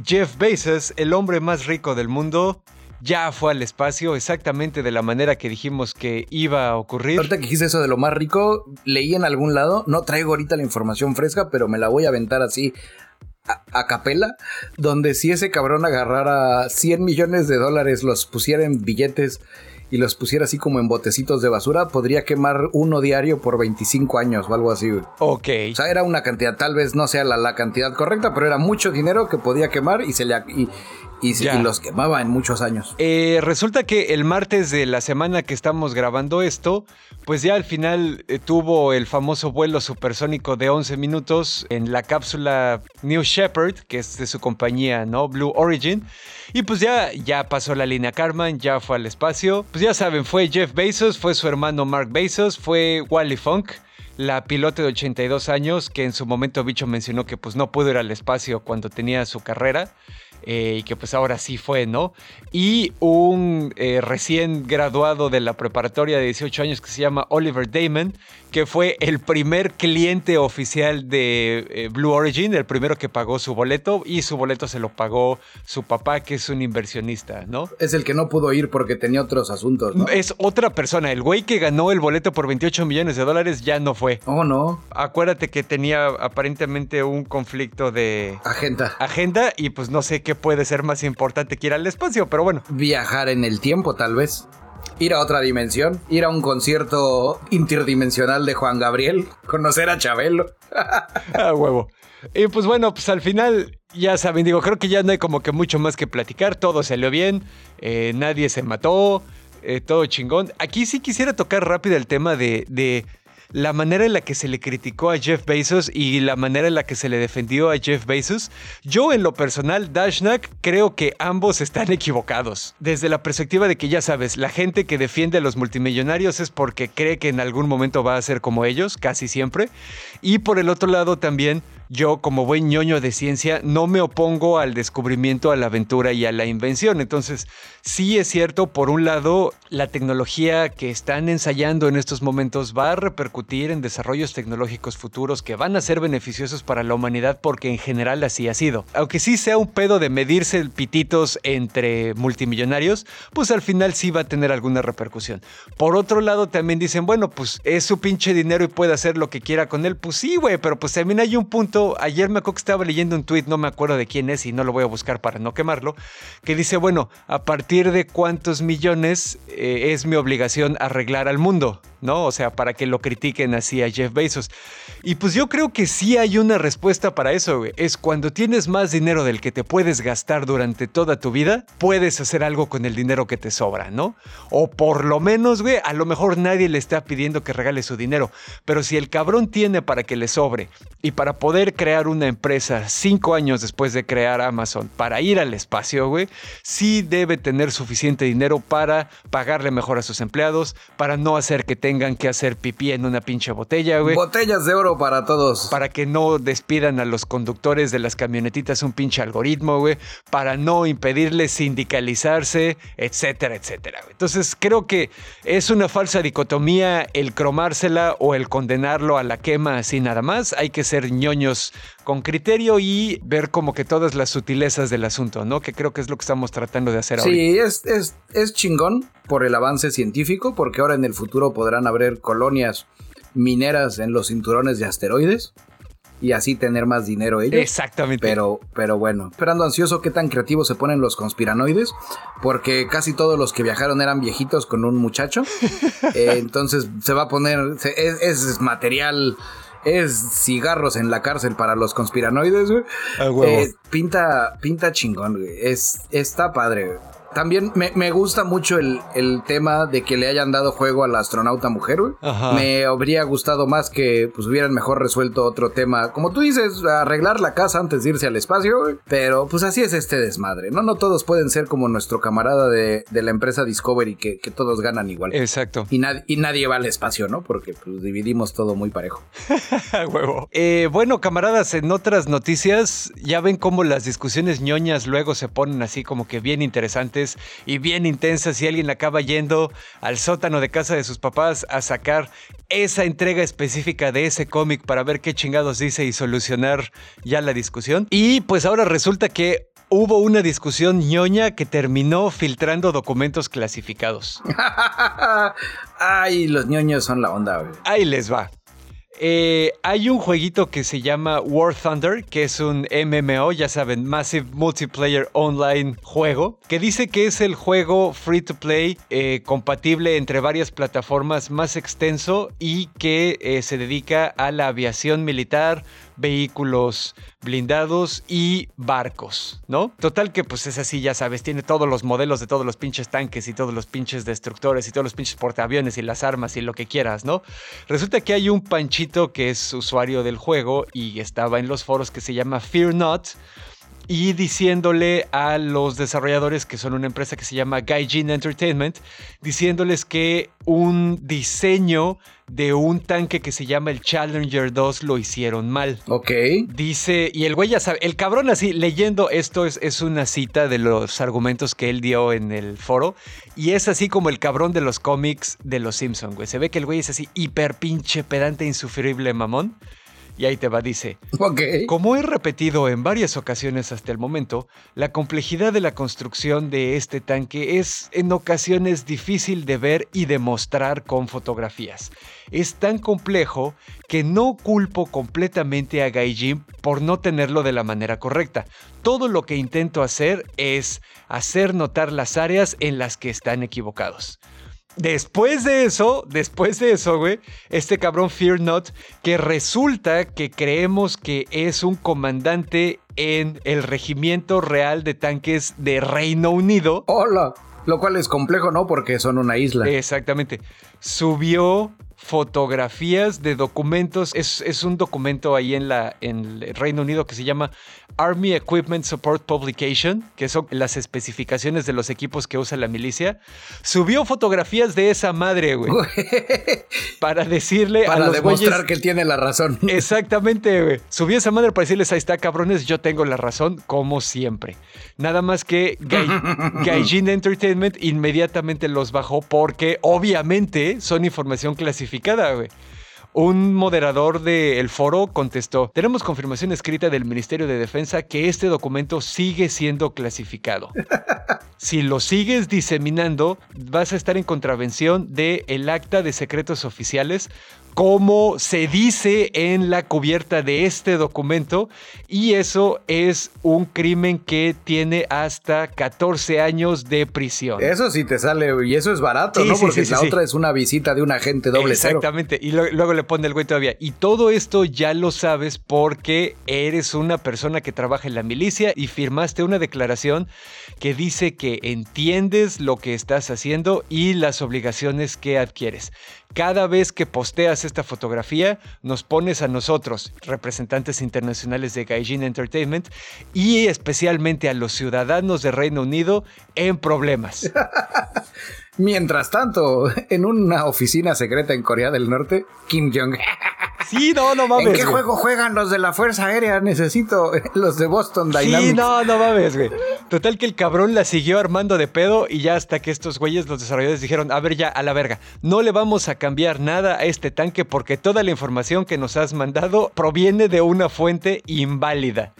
Jeff Bezos, el hombre más rico del mundo, ya fue al espacio exactamente de la manera que dijimos que iba a ocurrir. Ahorita que dijiste eso de lo más rico, leí en algún lado, no traigo ahorita la información fresca, pero me la voy a aventar así a, a, capela, donde si ese cabrón agarrara 100 millones de dólares, los pusiera en billetes y los pusiera así como en botecitos de basura, podría quemar uno diario por 25 años o algo así. Ok. O sea, era una cantidad, tal vez no sea la, la cantidad correcta, pero era mucho dinero que podía quemar y se le, y, y, los quemaba en muchos años. Eh, resulta que el martes de la semana que estamos grabando esto, pues ya al final eh, tuvo el famoso vuelo supersónico de 11 minutos en la cápsula New Shepard, que es de su compañía, ¿no? Blue Origin. Y pues ya, ya pasó la línea Carman, ya fue al espacio. Pues ya saben, fue Jeff Bezos, fue su hermano Mark Bezos, fue Wally Funk la piloto de 82 años que en su momento Bicho mencionó que pues no pudo ir al espacio cuando tenía su carrera eh, y que pues ahora sí fue, ¿no? Y un eh, recién graduado de la preparatoria de 18 años que se llama Oliver Damon, que fue el primer cliente oficial de eh, Blue Origin, el primero que pagó su boleto y su boleto se lo pagó su papá, que es un inversionista, ¿no? Es el que no pudo ir porque tenía otros asuntos, ¿no? Es otra persona, el güey que ganó el boleto por 28 millones de dólares ya no fue. Oh, no. Acuérdate que tenía aparentemente un conflicto de... Agenda. Agenda y pues no sé qué puede ser más importante que ir al espacio, pero bueno. Viajar en el tiempo, tal vez ir a otra dimensión, ir a un concierto interdimensional de Juan Gabriel, conocer a Chabelo. a huevo. Y pues bueno, pues al final, ya saben, digo, creo que ya no hay como que mucho más que platicar, todo salió bien, eh, nadie se mató, eh, todo chingón. Aquí sí quisiera tocar rápido el tema de, de la manera en la que se le criticó a Jeff Bezos y la manera en la que se le defendió a Jeff Bezos, yo en lo personal, Dashnak, creo que ambos están equivocados. Desde la perspectiva de que ya sabes, la gente que defiende a los multimillonarios es porque cree que en algún momento va a ser como ellos, casi siempre. Y por el otro lado también, yo como buen ñoño de ciencia no me opongo al descubrimiento, a la aventura y a la invención. Entonces, sí es cierto, por un lado, la tecnología que están ensayando en estos momentos va a repercutir en desarrollos tecnológicos futuros que van a ser beneficiosos para la humanidad porque en general así ha sido. Aunque sí sea un pedo de medirse pititos entre multimillonarios, pues al final sí va a tener alguna repercusión. Por otro lado, también dicen, bueno, pues es su pinche dinero y puede hacer lo que quiera con él. Pues sí, güey, pero pues también hay un punto. Ayer me acuerdo que estaba leyendo un tweet, no me acuerdo de quién es y no lo voy a buscar para no quemarlo, que dice, bueno, a partir de cuántos millones eh, es mi obligación arreglar al mundo. ¿No? O sea, para que lo critiquen así a Jeff Bezos. Y pues yo creo que sí hay una respuesta para eso, güey. Es cuando tienes más dinero del que te puedes gastar durante toda tu vida, puedes hacer algo con el dinero que te sobra, ¿no? O por lo menos, güey, a lo mejor nadie le está pidiendo que regale su dinero. Pero si el cabrón tiene para que le sobre y para poder crear una empresa cinco años después de crear Amazon, para ir al espacio, güey, sí debe tener suficiente dinero para pagarle mejor a sus empleados, para no hacer que tenga tengan que hacer pipí en una pinche botella, güey. Botellas de oro para todos. Para que no despidan a los conductores de las camionetitas un pinche algoritmo, güey. Para no impedirles sindicalizarse, etcétera, etcétera. Entonces creo que es una falsa dicotomía el cromársela o el condenarlo a la quema así nada más. Hay que ser ñoños con criterio y ver como que todas las sutilezas del asunto, ¿no? Que creo que es lo que estamos tratando de hacer ahora. Sí, es, es, es chingón por el avance científico, porque ahora en el futuro podrán haber colonias mineras en los cinturones de asteroides y así tener más dinero ellos. Exactamente. Pero, pero bueno, esperando ansioso qué tan creativos se ponen los conspiranoides, porque casi todos los que viajaron eran viejitos con un muchacho. Eh, entonces se va a poner, es, es material es cigarros en la cárcel para los conspiranoides, güey. Eh, pinta, pinta chingón, güey. Es, está padre, güey. También me, gusta mucho el, tema de que le hayan dado juego a la astronauta mujer, güey. Me habría gustado más que pues hubieran mejor resuelto otro tema. Como tú dices, arreglar la casa antes de irse al espacio, güey. Pero pues así es este desmadre, ¿no? No todos pueden ser como nuestro camarada de, la empresa Discovery, que, que, todos ganan igual. Exacto. Y, y nadie va al espacio, ¿no? Porque pues dividimos todo muy parejo. Huevo. Eh, bueno, camaradas, en otras noticias, ya ven cómo las discusiones ñoñas luego se ponen así como que bien interesantes y bien intensas y alguien acaba yendo al sótano de casa de sus papás a sacar esa entrega específica de ese cómic para ver qué chingados dice y solucionar ya la discusión. Y pues ahora resulta que hubo una discusión ñoña que terminó filtrando documentos clasificados. Ay, los ñoños son la onda, güey. Ahí les va. Eh, hay un jueguito que se llama War Thunder, que es un MMO, ya saben, Massive Multiplayer Online juego, que dice que es el juego free to play eh, compatible entre varias plataformas más extenso y que eh, se dedica a la aviación militar, vehículos blindados y barcos, ¿no? Total que pues es así, ya sabes, tiene todos los modelos de todos los pinches tanques y todos los pinches destructores y todos los pinches portaaviones y las armas y lo que quieras, ¿no? Resulta que hay un panchito que es usuario del juego y estaba en los foros que se llama Fear Not y diciéndole a los desarrolladores, que son una empresa que se llama Gaijin Entertainment, diciéndoles que un diseño de un tanque que se llama el Challenger 2 lo hicieron mal. Ok. Dice, y el güey ya sabe, el cabrón así, leyendo esto es, es una cita de los argumentos que él dio en el foro, y es así como el cabrón de los cómics de los Simpsons, güey. Se ve que el güey es así hiper pinche pedante, insufrible mamón. Y ahí te va, dice. Como he repetido en varias ocasiones hasta el momento, la complejidad de la construcción de este tanque es en ocasiones difícil de ver y demostrar con fotografías. Es tan complejo que no culpo completamente a Gaijin por no tenerlo de la manera correcta. Todo lo que intento hacer es hacer notar las áreas en las que están equivocados. Después de eso, después de eso, güey, este cabrón Fear Not, que resulta que creemos que es un comandante en el regimiento real de tanques de Reino Unido. Hola. Lo cual es complejo, ¿no? Porque son una isla. Exactamente. Subió fotografías de documentos. Es, es, un documento ahí en, la, en el Reino Unido que se llama Army Equipment Support Publication, que son las especificaciones de los equipos que usa la milicia. Subió fotografías de esa madre, güey. para decirle para a los demostrar que él tiene la razón. Exactamente, güey. Subió esa madre para decirles, ahí está, cabrones, yo tengo la razón, como siempre. Nada más que Gaijin Entertainment inmediatamente los bajó porque obviamente son información clasificada, güey. Un moderador del foro contestó, tenemos confirmación escrita del Ministerio de Defensa que este documento sigue siendo clasificado. Si lo sigues diseminando, vas a estar en contravención del el acta de secretos oficiales como se dice en la cubierta de este documento y eso es un crimen que tiene hasta 14 años de prisión. Eso sí te sale y eso es barato, ¿no? Porque la otra es una visita de un agente doble Exactamente, y luego le pone el güey todavía. Y todo esto ya lo sabes porque eres una persona que trabaja en la milicia y firmaste una declaración que dice que entiendes lo que estás haciendo y las obligaciones que adquieres. Cada vez que posteas esta fotografía, nos pones a nosotros, representantes internacionales de Gaijin Entertainment, y especialmente a los ciudadanos de Reino Unido en problemas. Mientras tanto, en una oficina secreta en Corea del Norte, Kim Jong. Sí, no, no mames. ¿En qué juego juegan los de la Fuerza Aérea? Necesito los de Boston Dynamics. Sí, no, no mames, güey. Total que el cabrón la siguió armando de pedo y ya hasta que estos güeyes, los desarrolladores, dijeron, a ver ya, a la verga, no le vamos a cambiar nada a este tanque porque toda la información que nos has mandado proviene de una fuente inválida.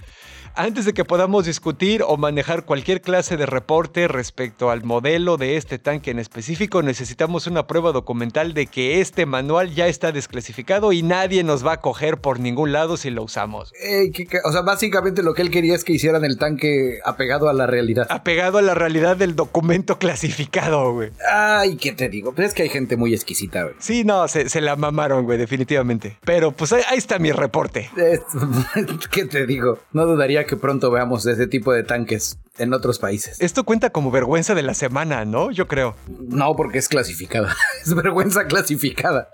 Antes de que podamos discutir o manejar cualquier clase de reporte respecto al modelo de este tanque en específico, necesitamos una prueba documental de que este manual ya está desclasificado y nadie nos va a coger por ningún lado si lo usamos. Eh, o sea, básicamente lo que él quería es que hicieran el tanque apegado a la realidad. Apegado a la realidad del documento clasificado, güey. Ay, ¿qué te digo? Pues es que hay gente muy exquisita, güey. Sí, no, se, la mamaron, güey, definitivamente. Pero pues ahí, está mi reporte. ¿Qué te digo? No dudaría que pronto veamos ese tipo de tanques en otros países. Esto cuenta como vergüenza de la semana, ¿no? Yo creo. No, porque es clasificada. es vergüenza clasificada.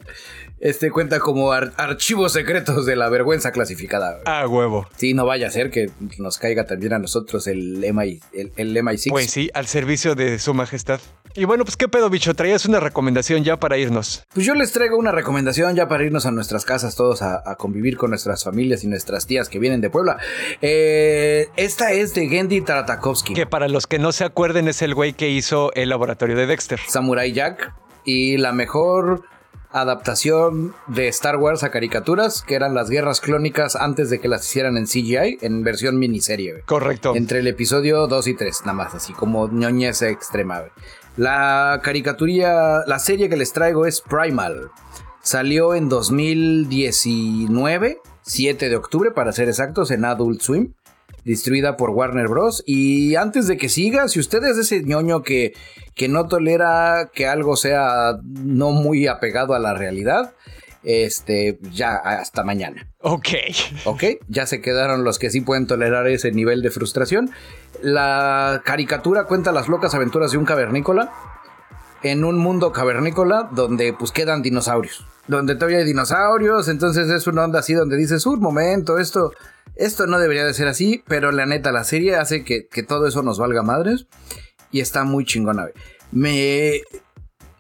Este cuenta como archivos secretos de la vergüenza clasificada. Ah, huevo. Sí, no vaya a ser que nos caiga también a nosotros el MI, el, el MI6. Pues sí, al servicio de su majestad. Y bueno, pues qué pedo, bicho, traías una recomendación ya para irnos. Pues yo les traigo una recomendación ya para irnos a nuestras casas todos a, convivir con nuestras familias y nuestras tías que vienen de Puebla. Eh, esta es de Gendy Tartakovsky. Que para los que no se acuerden es el güey que hizo el laboratorio de Dexter. Samurai Jack y la mejor adaptación de Star Wars a caricaturas, que eran las guerras clónicas antes de que las hicieran en CGI, en versión miniserie. Correcto. Entre el episodio 2 y 3, nada más, así como ñoñez extrema. La caricatura, la serie que les traigo es Primal. Salió en 2019, 7 de octubre para ser exactos, en Adult Swim distribuida por Warner Bros. Y antes de que siga, si usted es ese ñoño que, que no tolera que algo sea no muy apegado a la realidad, este, ya hasta mañana. Ok. Ok, ya se quedaron los que sí pueden tolerar ese nivel de frustración. La caricatura cuenta las locas aventuras de un cavernícola en un mundo cavernícola donde pues quedan dinosaurios. Donde todavía hay dinosaurios, entonces es una onda así donde dices, un momento, esto esto no debería de ser así, pero la neta, la serie hace que, todo eso nos valga madres. Y está muy chingona. Me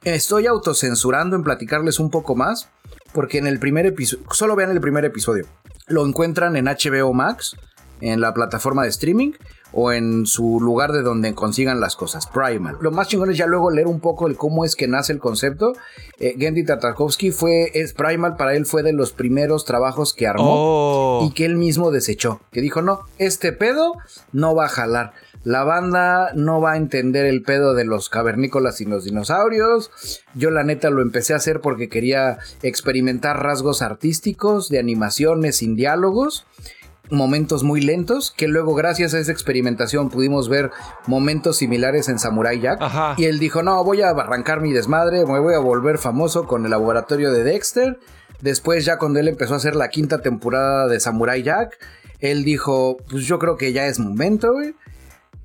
estoy autocensurando en platicarles un poco más. Porque en el primer episodio, solo vean el primer episodio. Lo encuentran en HBO Max, en la plataforma de streaming o en su lugar de donde consigan las cosas, Primal. Lo más chingón es ya luego leer un poco el cómo es que nace el concepto. Eh, Gendy Tartakovsky fue, es Primal para él fue de los primeros trabajos que armó oh. y que él mismo desechó. Que dijo, no, este pedo no va a jalar. La banda no va a entender el pedo de los cavernícolas y los dinosaurios. Yo la neta lo empecé a hacer porque quería experimentar rasgos artísticos de animaciones sin diálogos momentos muy lentos, que luego gracias a esa experimentación pudimos ver momentos similares en Samurai Jack. Y él dijo, no, voy a arrancar mi desmadre, me voy a volver famoso con el laboratorio de Dexter. Después ya cuando él empezó a hacer la quinta temporada de Samurai Jack, él dijo, pues yo creo que ya es momento,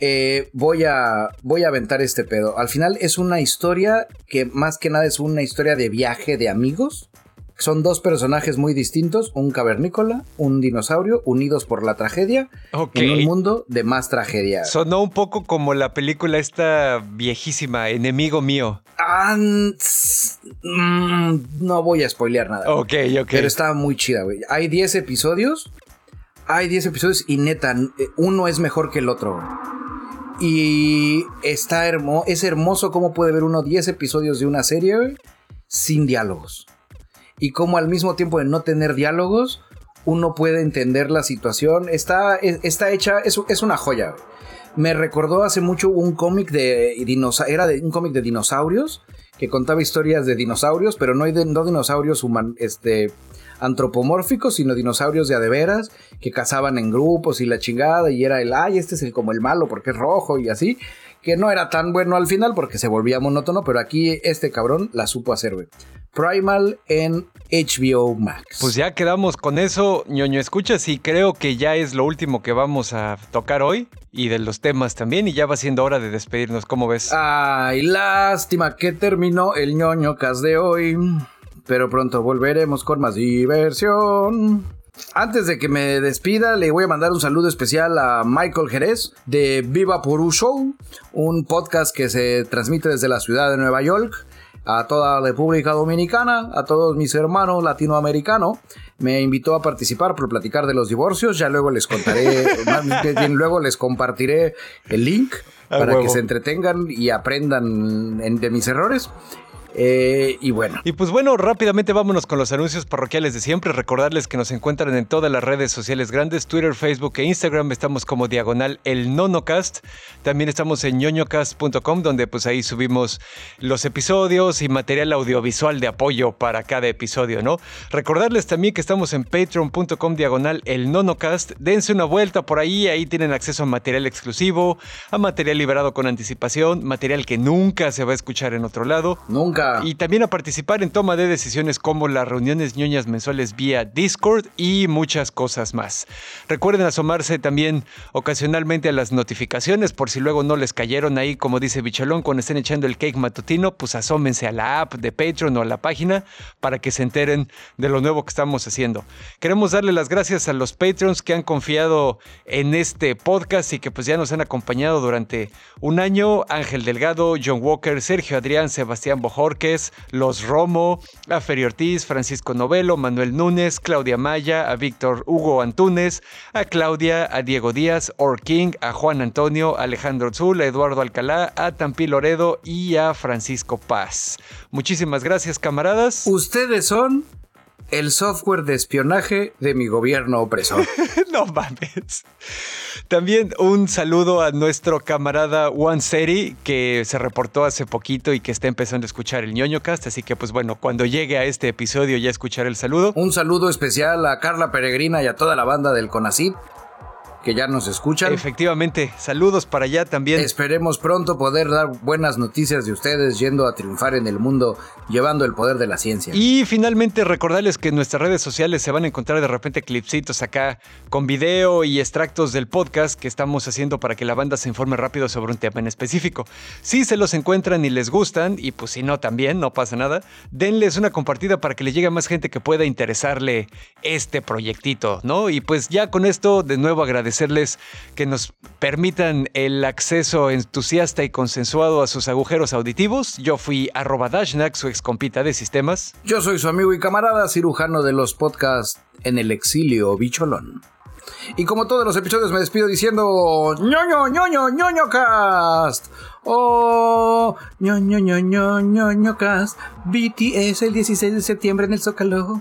eh, voy, a, voy a aventar este pedo. Al final es una historia que más que nada es una historia de viaje de amigos. Son dos personajes muy distintos, un cavernícola, un dinosaurio, unidos por la tragedia en un mundo de más tragedia. Sonó un poco como la película esta viejísima, Enemigo Mío. Ah, mm, no voy a spoilear nada. Ok, ok. Pero está muy chida, güey. Hay 10 episodios. Hay 10 episodios y neta, uno es mejor que el otro. Y está hermoso, es hermoso cómo puede ver uno 10 episodios de una serie sin diálogos y cómo al mismo tiempo de no tener diálogos, uno puede entender la situación. Está, está hecha, es, es una joya. Me recordó hace mucho un cómic de era de, un cómic de dinosaurios que contaba historias de dinosaurios, pero no, hay de, no dinosaurios human, este, antropomórficos, sino dinosaurios de adeveras que cazaban en grupos y la chingada y era el, ay, este es el como el malo porque es rojo y así que no era tan bueno al final porque se volvía monótono, pero aquí este cabrón la supo hacer, güey. Primal en HBO Max. Pues ya quedamos con eso, ñoño escuchas, y creo que ya es lo último que vamos a tocar hoy y de los temas también, y ya va siendo hora de despedirnos, ¿cómo ves? Ay, lástima que terminó el ñoño cas de hoy, pero pronto volveremos con más diversión. Antes de que me despida, le voy a mandar un saludo especial a Michael Jerez de Viva Puru Show, un podcast que se transmite desde la ciudad de Nueva York a toda la República Dominicana, a todos mis hermanos latinoamericanos. Me invitó a participar por platicar de los divorcios. Ya luego les contaré, luego les compartiré el link para que se entretengan y aprendan de mis errores. Eh, y bueno. Y pues bueno, rápidamente vámonos con los anuncios parroquiales de siempre. Recordarles que nos encuentran en todas las redes sociales grandes, Twitter, Facebook e Instagram. Estamos como diagonal el nonocast. También estamos en ñoñocast.com, donde pues ahí subimos los episodios y material audiovisual de apoyo para cada episodio, ¿no? Recordarles también que estamos en patreon.com diagonal el nonocast. Dense una vuelta por ahí, ahí tienen acceso a material exclusivo, a material liberado con anticipación, material que nunca se va a escuchar en otro lado. Nunca y también a participar en toma de decisiones como las reuniones ñoñas mensuales vía Discord y muchas cosas más. Recuerden asomarse también ocasionalmente a las notificaciones por si luego no les cayeron ahí, como dice Bicholón, cuando estén echando el cake matutino, pues asómense a la app de Patreon o a la página para que se enteren de lo nuevo que estamos haciendo. Queremos darle las gracias a los Patreons que han confiado en este podcast y que pues ya nos han acompañado durante un año. Ángel Delgado, John Walker, Sergio Adrián, Sebastián Bojor, los Romo, a Feri Ortiz, Francisco Novelo, Manuel Núñez, Claudia Maya, a Víctor Hugo Antúnez, a Claudia, a Diego Díaz, Or King, a Juan Antonio, Alejandro Zul, a Eduardo Alcalá, a Tampi Loredo y a Francisco Paz. Muchísimas gracias, camaradas. Ustedes son el software de espionaje de mi gobierno opresor. no mames. También un saludo a nuestro camarada Juan Seri, que se reportó hace poquito y que está empezando a escuchar el ñoño cast. Así que, pues bueno, cuando llegue a este episodio ya escucharé el saludo. Un saludo especial a Carla Peregrina y a toda la banda del CONACID que ya nos escuchan. Efectivamente, saludos para allá también. Esperemos pronto poder dar buenas noticias de ustedes yendo a triunfar en el mundo, llevando el poder de la ciencia. Y finalmente recordarles que en nuestras redes sociales se van a encontrar de repente clipsitos acá con video y extractos del podcast que estamos haciendo para que la banda se informe rápido sobre un tema en específico. Si se los encuentran y les gustan, y pues si no también, no pasa nada, denles una compartida para que le llegue a más gente que pueda interesarle este proyectito, ¿no? Y pues ya con esto, de nuevo agradecer agradecerles que nos permitan el acceso entusiasta y consensuado a sus agujeros auditivos. Yo fui arroba Dashnak, su ex compita de sistemas. Yo soy su amigo y camarada, cirujano de los podcasts en el exilio bicholón. Y como todos los episodios me despido diciendo ñoño, ñoño, ñoño cast. Oh, ñoño, ñoño, ñoño cast. BTS el 16 de septiembre en el Zócalo.